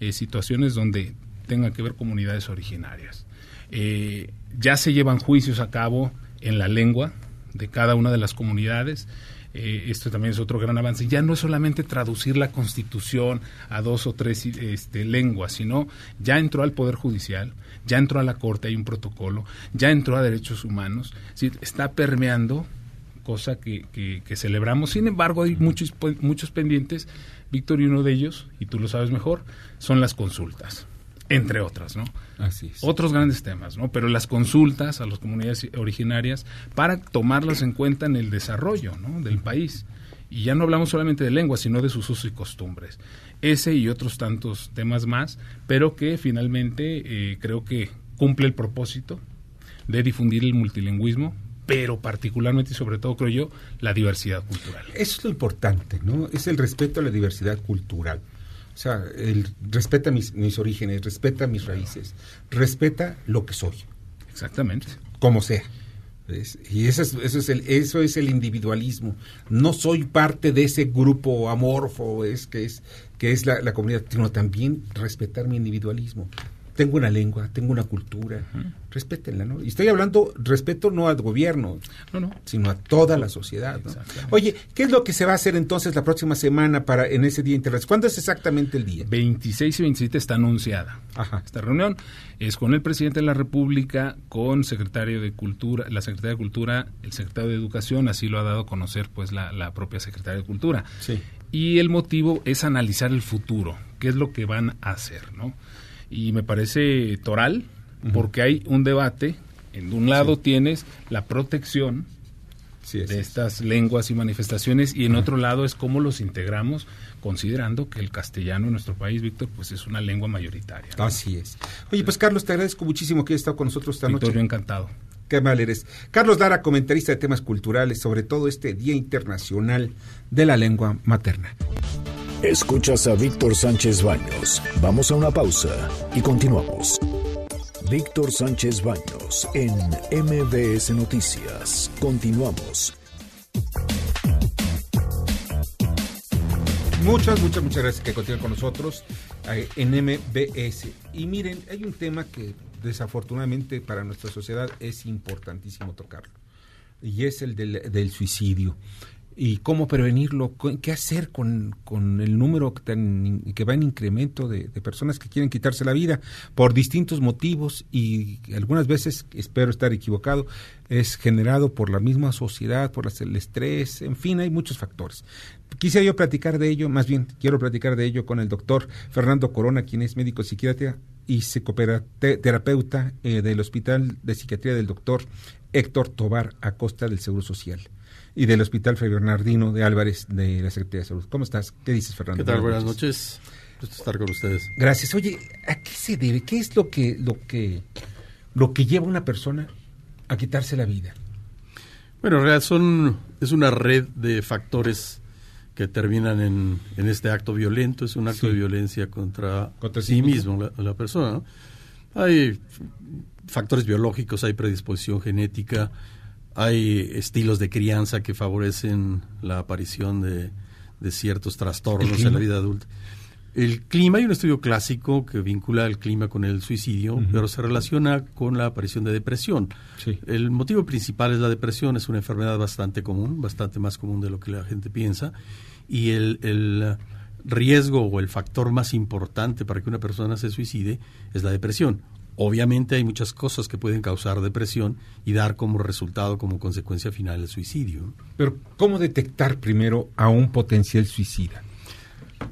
eh, situaciones donde tengan que ver comunidades originarias. Eh, ya se llevan juicios a cabo en la lengua de cada una de las comunidades. Eh, esto también es otro gran avance. Ya no es solamente traducir la Constitución a dos o tres este, lenguas, sino ya entró al Poder Judicial, ya entró a la Corte, hay un protocolo, ya entró a Derechos Humanos, está permeando, cosa que, que, celebramos. Sin embargo, hay muchos, muchos pendientes, Víctor, y uno de ellos, y tú lo sabes mejor, son las consultas entre otras, ¿no? Así Otros grandes temas, ¿no? Pero las consultas a las comunidades originarias para tomarlas en cuenta en el desarrollo, ¿no? Del país. Y ya no hablamos solamente de lengua, sino de sus usos y costumbres. Ese y otros tantos temas más, pero que finalmente eh, creo que cumple el propósito de difundir el multilingüismo, pero particularmente y sobre todo creo yo la diversidad cultural. Eso es lo importante, ¿no? Es el respeto a la diversidad cultural. O sea, el, respeta mis, mis orígenes, respeta mis raíces, respeta lo que soy. Exactamente. Como sea. Y eso es, eso, es el, eso es el individualismo. No soy parte de ese grupo amorfo es, que es, que es la, comunidad, sino también respetar mi individualismo. Tengo una lengua, tengo una cultura, respétenla, ¿no? Y estoy hablando, respeto no al gobierno, no, no. sino a toda la sociedad, ¿no? Oye, ¿qué es lo que se va a hacer entonces la próxima semana para en ese Día Internacional? ¿Cuándo es exactamente el día? 26 y 27 está anunciada. Ajá. Esta reunión es con el presidente de la República, con secretario de Cultura, la secretaria de Cultura, el secretario de Educación, así lo ha dado a conocer pues la, la propia secretaria de Cultura. Sí. Y el motivo es analizar el futuro, qué es lo que van a hacer, ¿no? Y me parece toral porque hay un debate. En un lado tienes la protección de estas lenguas y manifestaciones y en otro lado es cómo los integramos considerando que el castellano en nuestro país, Víctor, pues es una lengua mayoritaria. Así es. Oye, pues Carlos, te agradezco muchísimo que hayas estado con nosotros esta Víctor, noche. encantado. Qué mal eres. Carlos Lara, comentarista de temas culturales, sobre todo este Día Internacional de la Lengua Materna. Escuchas a Víctor Sánchez Baños. Vamos a una pausa y continuamos. Víctor Sánchez Baños en MBS Noticias. Continuamos. Muchas, muchas, muchas gracias que continúen con nosotros eh, en MBS. Y miren, hay un tema que desafortunadamente para nuestra sociedad es importantísimo tocarlo. Y es el del, del suicidio y cómo prevenirlo, qué hacer con, el número que, va en incremento de, personas que quieren quitarse la vida por distintos motivos y algunas veces, espero estar equivocado, es generado por la misma sociedad, por el estrés, en fin, hay muchos factores. Quise yo platicar de ello, más bien quiero platicar de ello con el doctor Fernando Corona, quien es médico psiquiatra y psicoterapeuta eh, del Hospital de Psiquiatría del doctor Héctor Tobar Acosta del Seguro Social y del Hospital Fray Bernardino de Álvarez de la Secretaría de Salud. ¿Cómo estás? ¿Qué dices, Fernando? ¿Qué tal? Buenas, noches. Gusto estar con ustedes. Gracias. Oye, ¿a qué se debe? ¿Qué es lo que lo que lo que lleva a una persona a quitarse la vida? Bueno, en realidad son es una red de factores que terminan en, en este acto violento, es un acto de violencia contra, sí mismo, la, persona. Hay factores biológicos, hay predisposición genética, hay estilos de crianza que favorecen la aparición de, ciertos trastornos en la vida adulta. El clima, hay un estudio clásico que vincula el clima con el suicidio, pero se relaciona con la aparición de depresión. El motivo principal es la depresión, es una enfermedad bastante común, bastante más común de lo que la gente piensa, y el, el riesgo o el factor más importante para que una persona se suicide es la depresión. Obviamente hay muchas cosas que pueden causar depresión y dar como resultado, como consecuencia final, el suicidio. Pero, ¿cómo detectar primero a un potencial suicida?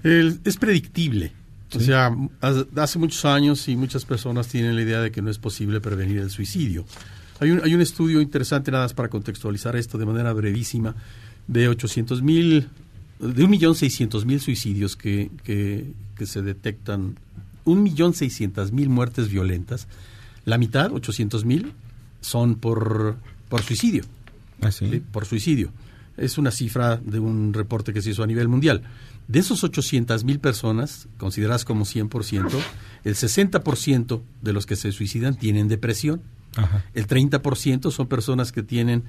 es predictible. O sea, hace muchos años y muchas personas tienen la idea de que no es posible prevenir el suicidio. Hay un, hay un estudio interesante, nada más para contextualizar esto de manera brevísima, de 800 mil, de 1.600.000 suicidios que, que, que se detectan un millón seiscientas mil muertes violentas, la mitad, ochocientos mil, son por, por suicidio. Ah, Por suicidio. Es una cifra de un reporte que se hizo a nivel mundial. De esos ochocientas mil personas, consideradas como 100%, el 60% de los que se suicidan tienen depresión. El 30% son personas que tienen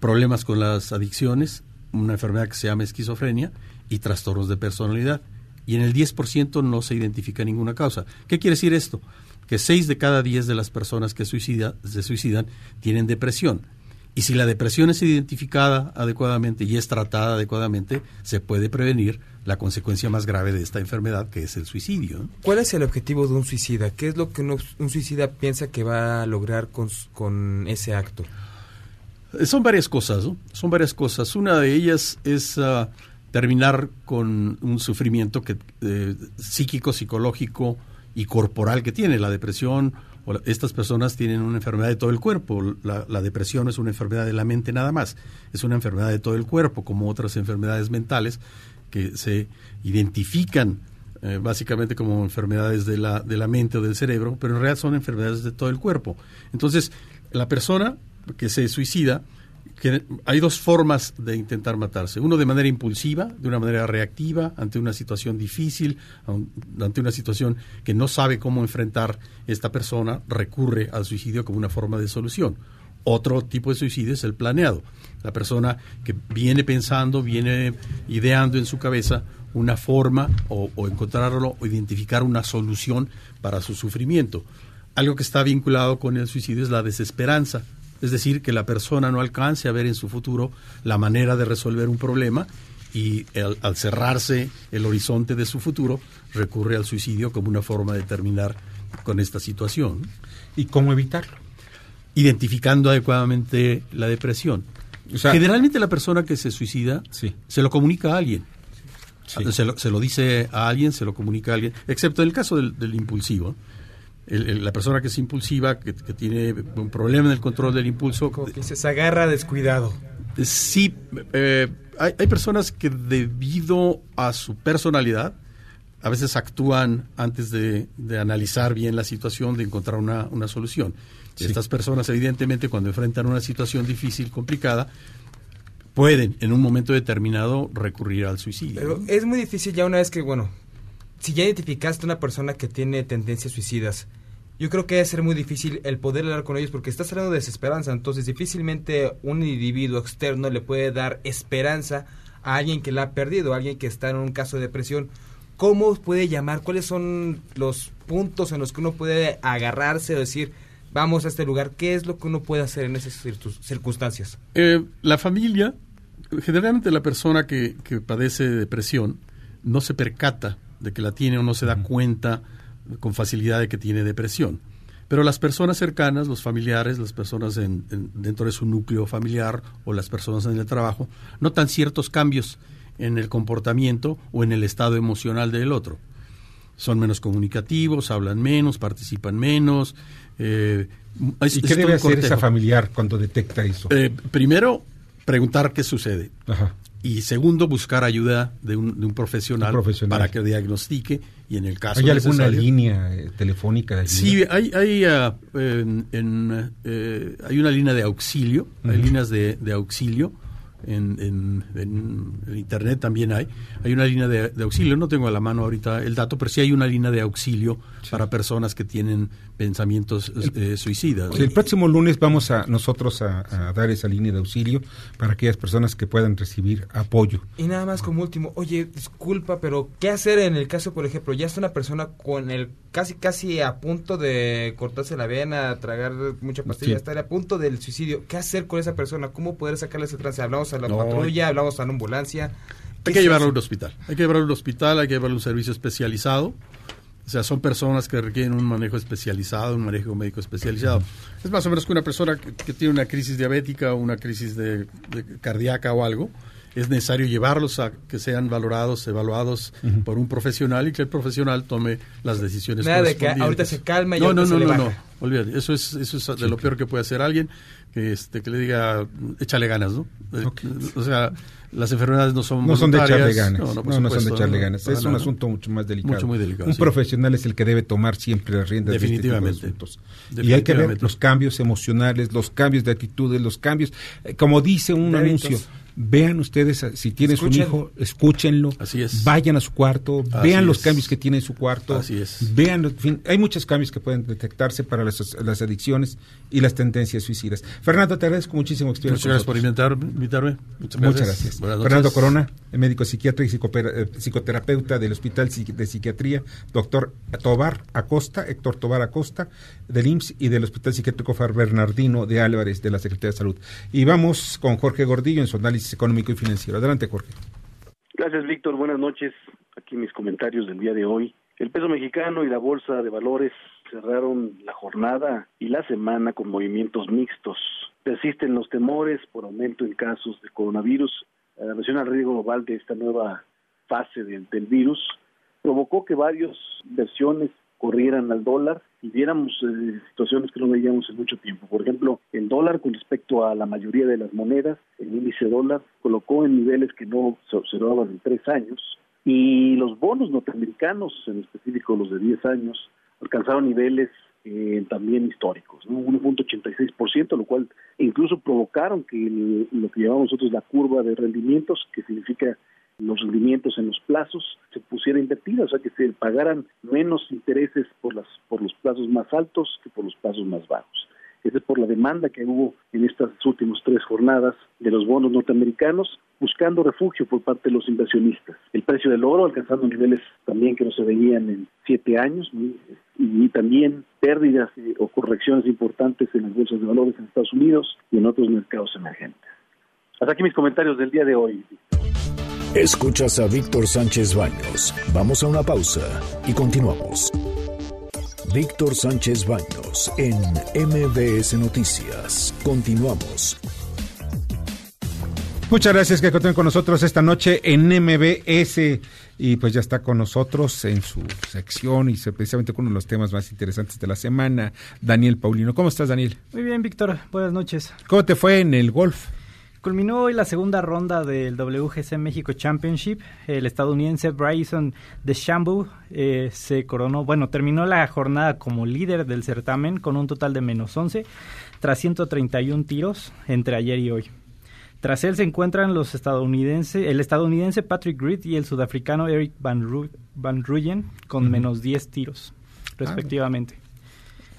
problemas con las adicciones, una enfermedad que se llama esquizofrenia y trastornos de personalidad y en el 10% no se identifica ninguna causa. ¿Qué quiere decir esto? Que 6 de cada 10 de las personas que suicida, se suicidan tienen depresión. Y si la depresión es identificada adecuadamente y es tratada adecuadamente, se puede prevenir la consecuencia más grave de esta enfermedad, que es el suicidio. ¿Cuál es el objetivo de un suicida? ¿Qué es lo que un suicida piensa que va a lograr con, con ese acto? Eh, son varias cosas, ¿no? Son varias cosas. Una de ellas es ah, terminar con un sufrimiento que, eh, psíquico, psicológico y corporal que tiene. La depresión, o estas personas tienen una enfermedad de todo el cuerpo. La, depresión es una enfermedad de la mente nada más. Es una enfermedad de todo el cuerpo, como otras enfermedades mentales que se identifican eh, básicamente como enfermedades de la, de la mente o del cerebro, pero en realidad son enfermedades de todo el cuerpo. Entonces, la persona que se suicida hay dos formas de intentar matarse. Uno de manera impulsiva, de una manera reactiva, ante una situación difícil, ante una situación que no sabe cómo enfrentar esta persona, recurre al suicidio como una forma de solución. Otro tipo de suicidio es el planeado. La persona que viene pensando, viene ideando en su cabeza una forma o, o encontrarlo o identificar una solución para su sufrimiento. Algo que está vinculado con el suicidio es la desesperanza, es decir, que la persona no alcance a ver en su futuro la manera de resolver un problema y al cerrarse el horizonte de su futuro recurre al suicidio como una forma de terminar con esta situación. ¿Y cómo evitarlo? Identificando adecuadamente la depresión. Generalmente la persona que se suicida se lo comunica a alguien. Se, lo, dice a alguien, se lo comunica a alguien, excepto en el caso del, impulsivo. La persona que es impulsiva, que, tiene un problema en el control del impulso. que se agarra descuidado. Sí, eh, hay, hay, personas que debido a su personalidad, a veces actúan antes de, analizar bien la situación, de encontrar una, una solución. Estas personas, evidentemente, cuando enfrentan una situación difícil, complicada, pueden en un momento determinado recurrir al suicidio. Pero es muy difícil ya una vez que, bueno, si ya identificaste una persona que tiene tendencias suicidas, yo creo que debe ser muy difícil el poder hablar con ellos porque estás hablando de desesperanza, entonces difícilmente un individuo externo le puede dar esperanza a alguien que la ha perdido, a alguien que está en un caso de depresión. ¿Cómo puede llamar? ¿Cuáles son los puntos en los que uno puede agarrarse o decir, vamos a este lugar? ¿Qué es lo que uno puede hacer en esas circunstancias? Eh, la familia, generalmente la persona que, que padece depresión, no se percata de que la tiene o no se da cuenta con facilidad de que tiene depresión. Pero las personas cercanas, los familiares, las personas dentro de su núcleo familiar o las personas en el trabajo, notan ciertos cambios en el comportamiento o en el estado emocional del otro. Son menos comunicativos, hablan menos, participan menos. Eh, ¿Y qué debe hacer esa familiar cuando detecta eso? Eh, primero, preguntar qué sucede. Ajá y segundo, buscar ayuda de un, de un, profesional, para que diagnostique y en el caso ¿Hay alguna línea eh, telefónica? De sí, hay, hay, uh, en, eh, hay una línea de auxilio, hay líneas de, de auxilio en, en, Internet también hay. Hay una línea de, auxilio, no tengo a la mano ahorita el dato, pero sí hay una línea de auxilio para personas que tienen pensamientos eh, suicidas. El próximo lunes vamos a nosotros a, dar esa línea de auxilio para aquellas personas que puedan recibir apoyo. Y nada más como último, oye, disculpa, pero ¿qué hacer en el caso, por ejemplo, ya está una persona con el casi casi a punto de cortarse la vena, tragar mucha pastilla, estar a punto del suicidio? ¿Qué hacer con esa persona? ¿Cómo poder sacarle ese trance? Hablamos a la patrulla, hablamos a la ambulancia. Hay que llevarlo a un hospital. Hay que llevarlo a un hospital, hay que llevarlo a un servicio especializado. O sea, son personas que requieren un manejo especializado, un manejo médico especializado. Es más o menos que una persona que, tiene una crisis diabética o una crisis de, cardíaca o algo, es necesario llevarlos a que sean valorados, evaluados por un profesional y que el profesional tome las decisiones Nada de que ahorita se calma y no, no, no, no, no, olvídate, eso es, eso es de lo peor que puede hacer alguien, que, este, que le diga, échale ganas, ¿no? O sea, las enfermedades no son No son de echarle ganas. No, no, son de echarle ganas. es un asunto mucho más delicado. Mucho muy delicado. Un profesional es el que debe tomar siempre las riendas Definitivamente. de este Definitivamente. Y hay que ver los cambios emocionales, los cambios de actitudes, los cambios, eh, como dice un anuncio, Vean ustedes, si tienen un hijo, escúchenlo. Así es. Vayan a su cuarto, vean los cambios que tiene en su cuarto. Así es. Vean, hay muchos cambios que pueden detectarse para las, adicciones y las tendencias suicidas. Fernando, te agradezco muchísimo que Muchas gracias por invitarme. Muchas gracias. Fernando Corona, médico psiquiatra y eh, psicoterapeuta del Hospital de Psiquiatría, doctor Tobar Acosta, Héctor Tobar Acosta, del IMSS y del Hospital Psiquiátrico Far Bernardino de Álvarez, de la Secretaría de Salud. Y vamos con Jorge Gordillo en su análisis económico y financiero. Adelante, Jorge. Gracias, Víctor. Buenas noches. Aquí mis comentarios del día de hoy. El peso mexicano y la bolsa de valores cerraron la jornada y la semana con movimientos mixtos. Persisten los temores por aumento en casos de coronavirus. La versión al riesgo global de esta nueva fase del, del virus provocó que varias versiones corrieran al dólar y viéramos eh, situaciones que no veíamos en mucho tiempo. Por ejemplo, el dólar con respecto a la mayoría de las monedas, el índice dólar colocó en niveles que no se observaban en tres años y los bonos norteamericanos, en específico los de 10 años, alcanzaron niveles eh, también históricos, ¿no? 1.86%, lo cual incluso provocaron que lo que llamamos nosotros la curva de rendimientos, que significa los rendimientos en los plazos se pusiera invertida, o sea que se pagaran menos intereses por las por los plazos más altos que por los plazos más bajos. Ese es por la demanda que hubo en estas últimas tres jornadas de los bonos norteamericanos, buscando refugio por parte de los inversionistas. El precio del oro alcanzando niveles también que no se veían en siete años y, también pérdidas eh, o correcciones importantes en las bolsas de valores en Estados Unidos y en otros mercados emergentes. Hasta aquí mis comentarios del día de hoy. Escuchas a Víctor Sánchez Baños. Vamos a una pausa y continuamos. Víctor Sánchez Baños en MBS Noticias. Continuamos. Muchas gracias que continúen con nosotros esta noche en MBS y pues ya está con nosotros en su sección y precisamente con uno de los temas más interesantes de la semana, Daniel Paulino. ¿Cómo estás, Daniel? Muy bien, Víctor. Buenas noches. ¿Cómo te fue en el golf? Culminó hoy la segunda ronda del WGC México Championship. El estadounidense Bryson DeChambeau eh, se coronó, bueno, terminó la jornada como líder del certamen con un total de menos 11 tras 131 tiros entre ayer y hoy. Tras él se encuentran los estadounidenses, el estadounidense Patrick Reed y el sudafricano Eric Van, Van Ruyen con menos 10 tiros, respectivamente.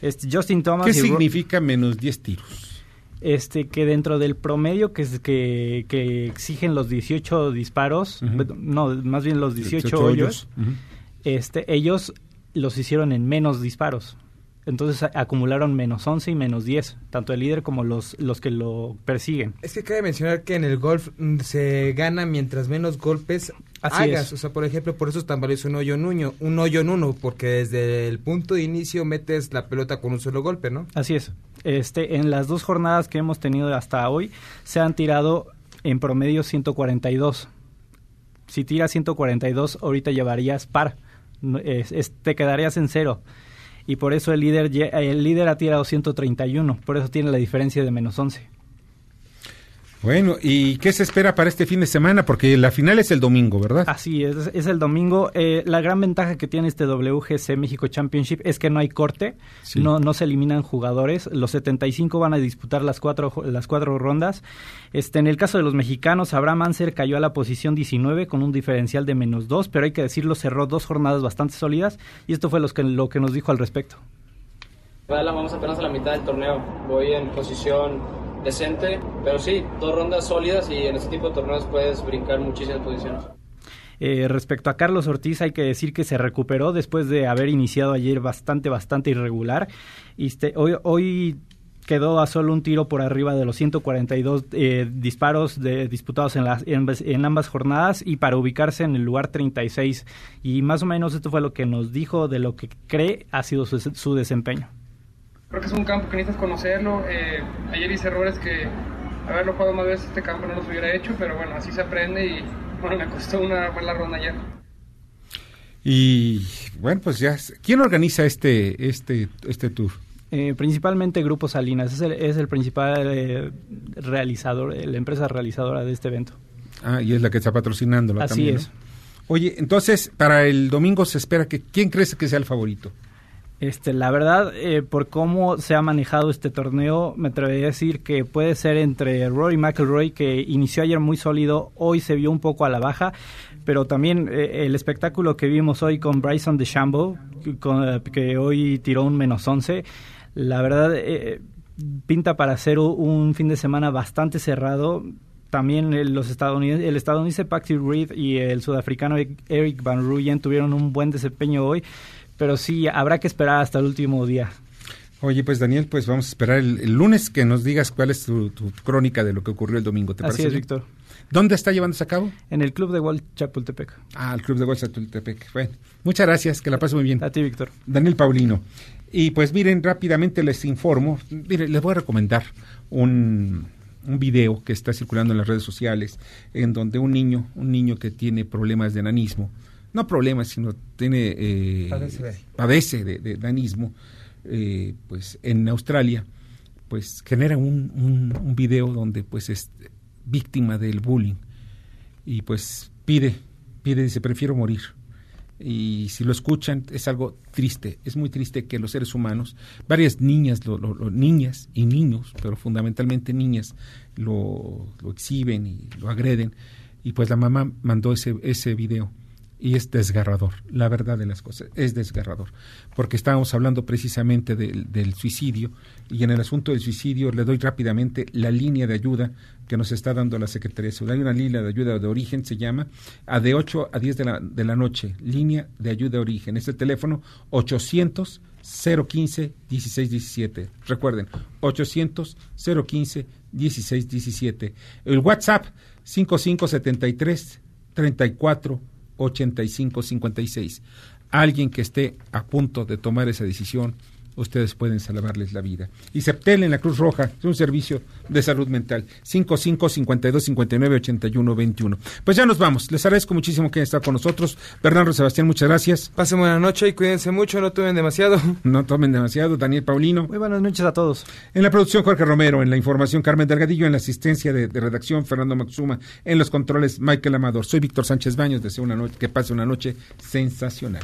Este, Justin Thomas. ¿Qué significa menos 10 tiros? Este que dentro del promedio que, que, que exigen los 18 disparos, no, más bien los 18, hoyos, este, ellos los hicieron en menos disparos. Entonces acumularon menos 11 y menos 10, tanto el líder como los, los que lo persiguen. Es que cabe mencionar que en el golf mm, se gana mientras menos golpes hagas. O sea, por ejemplo, por eso es tan valioso un hoyo en uno, un hoyo en uno, porque desde el punto de inicio metes la pelota con un solo golpe, ¿no? Así es. Este, en las dos jornadas que hemos tenido hasta hoy, se han tirado en promedio 142. Si tiras 142, ahorita llevarías par. te quedarías en cero y por eso el líder, el líder ha tirado 131, por eso tiene la diferencia de menos 11. Bueno, ¿y qué se espera para este fin de semana? Porque la final es el domingo, ¿verdad? Así es, es el domingo. Eh, la gran ventaja que tiene este WGC México Championship es que no hay corte, no, no se eliminan jugadores. Los 75 van a disputar las cuatro, las cuatro rondas. Este, en el caso de los mexicanos, Abraham Anser cayó a la posición 19 con un diferencial de menos 2, pero hay que decirlo, cerró dos jornadas bastante sólidas y esto fue que, lo que nos dijo al respecto. Vamos apenas a la mitad del torneo. Voy en posición decente, pero sí, dos rondas sólidas y en este tipo de torneos puedes brincar muchísimas posiciones. Eh, respecto a Carlos Ortiz, hay que decir que se recuperó después de haber iniciado ayer bastante, bastante irregular. Este, hoy, hoy quedó a solo un tiro por arriba de los 142 eh, disparos de, disputados en, las, en, ambas jornadas y para ubicarse en el lugar 36. Y más o menos esto fue lo que nos dijo de lo que cree ha sido su desempeño. Creo que es un campo que necesitas conocerlo. Eh, ayer hice errores que haberlo jugado más veces este campo no los hubiera hecho, pero bueno, así se aprende y bueno, me costó una buena ronda ayer. Y bueno, pues ya, ¿quién organiza este, este, este tour? Eh, principalmente Grupo Salinas, es el, es el principal eh, realizador, la empresa realizadora de este evento. Ah, y es la que está patrocinando. Así es. Oye, entonces, para el domingo se espera que, ¿quién crees que sea el favorito? Este, la verdad, eh, por cómo se ha manejado este torneo, me atrevería a decir que puede ser entre Rory McIlroy, que inició ayer muy sólido, hoy se vio un poco a la baja, pero también eh, el espectáculo que vimos hoy con Bryson DeChambeau, con, que hoy tiró un menos 11, la verdad eh, pinta para ser un fin de semana bastante cerrado. También los estadounidenses, el estadounidense Patrick Reed y el sudafricano Eric Van Ruyen tuvieron un buen desempeño hoy pero sí, habrá que esperar hasta el último día. Oye, pues Daniel, pues vamos a esperar el, lunes que nos digas cuál es tu, crónica de lo que ocurrió el domingo. ¿Te Así es, Víctor. ¿Dónde está llevándose a cabo? En el Club de Golf Chapultepec. Ah, el Club de Golf Chapultepec. Bueno, muchas gracias, que la pase muy bien. A ti, Víctor. Daniel Paulino. Y pues miren, rápidamente les informo, miren, les voy a recomendar un, un video que está circulando en las redes sociales, en donde un niño, un niño que tiene problemas de enanismo, no problemas, sino tiene eh, padece, de, de danismo, eh, pues en Australia, pues genera un, un, video donde pues es víctima del bullying y pues pide, pide, dice, prefiero morir. Y si lo escuchan, es algo triste, es muy triste que los seres humanos, varias niñas, lo, niñas y niños, pero fundamentalmente niñas, lo, lo exhiben y lo agreden. Y pues la mamá mandó ese, ese video y es desgarrador, la verdad de las cosas, es desgarrador, porque estábamos hablando precisamente del suicidio y en el asunto del suicidio le doy rápidamente la línea de ayuda que nos está dando la Secretaría de. Hay una línea de ayuda de origen, se llama, a de 8 a 10 de la, de la noche, línea de ayuda de origen. Es el teléfono 800 015 1617. Recuerden, 800 015 1617. El WhatsApp 5573 34 8556. Alguien que esté a punto de tomar esa decisión ustedes pueden salvarles la vida. Y Septel en la Cruz Roja es un servicio de salud mental. 55 52 59 81 21. Pues ya nos vamos. Les agradezco muchísimo que hayan estado con nosotros. Bernardo Sebastián, muchas gracias. Pasen buena noche y cuídense mucho, no tomen demasiado. No tomen demasiado. Daniel Paulino. Muy buenas noches a todos. En la producción Jorge Romero, en la información Carmen Delgadillo, en la asistencia de, redacción Fernando Maxuma, en los controles Michael Amador. Soy Víctor Sánchez Baños. Deseo una noche, que pase una noche sensacional.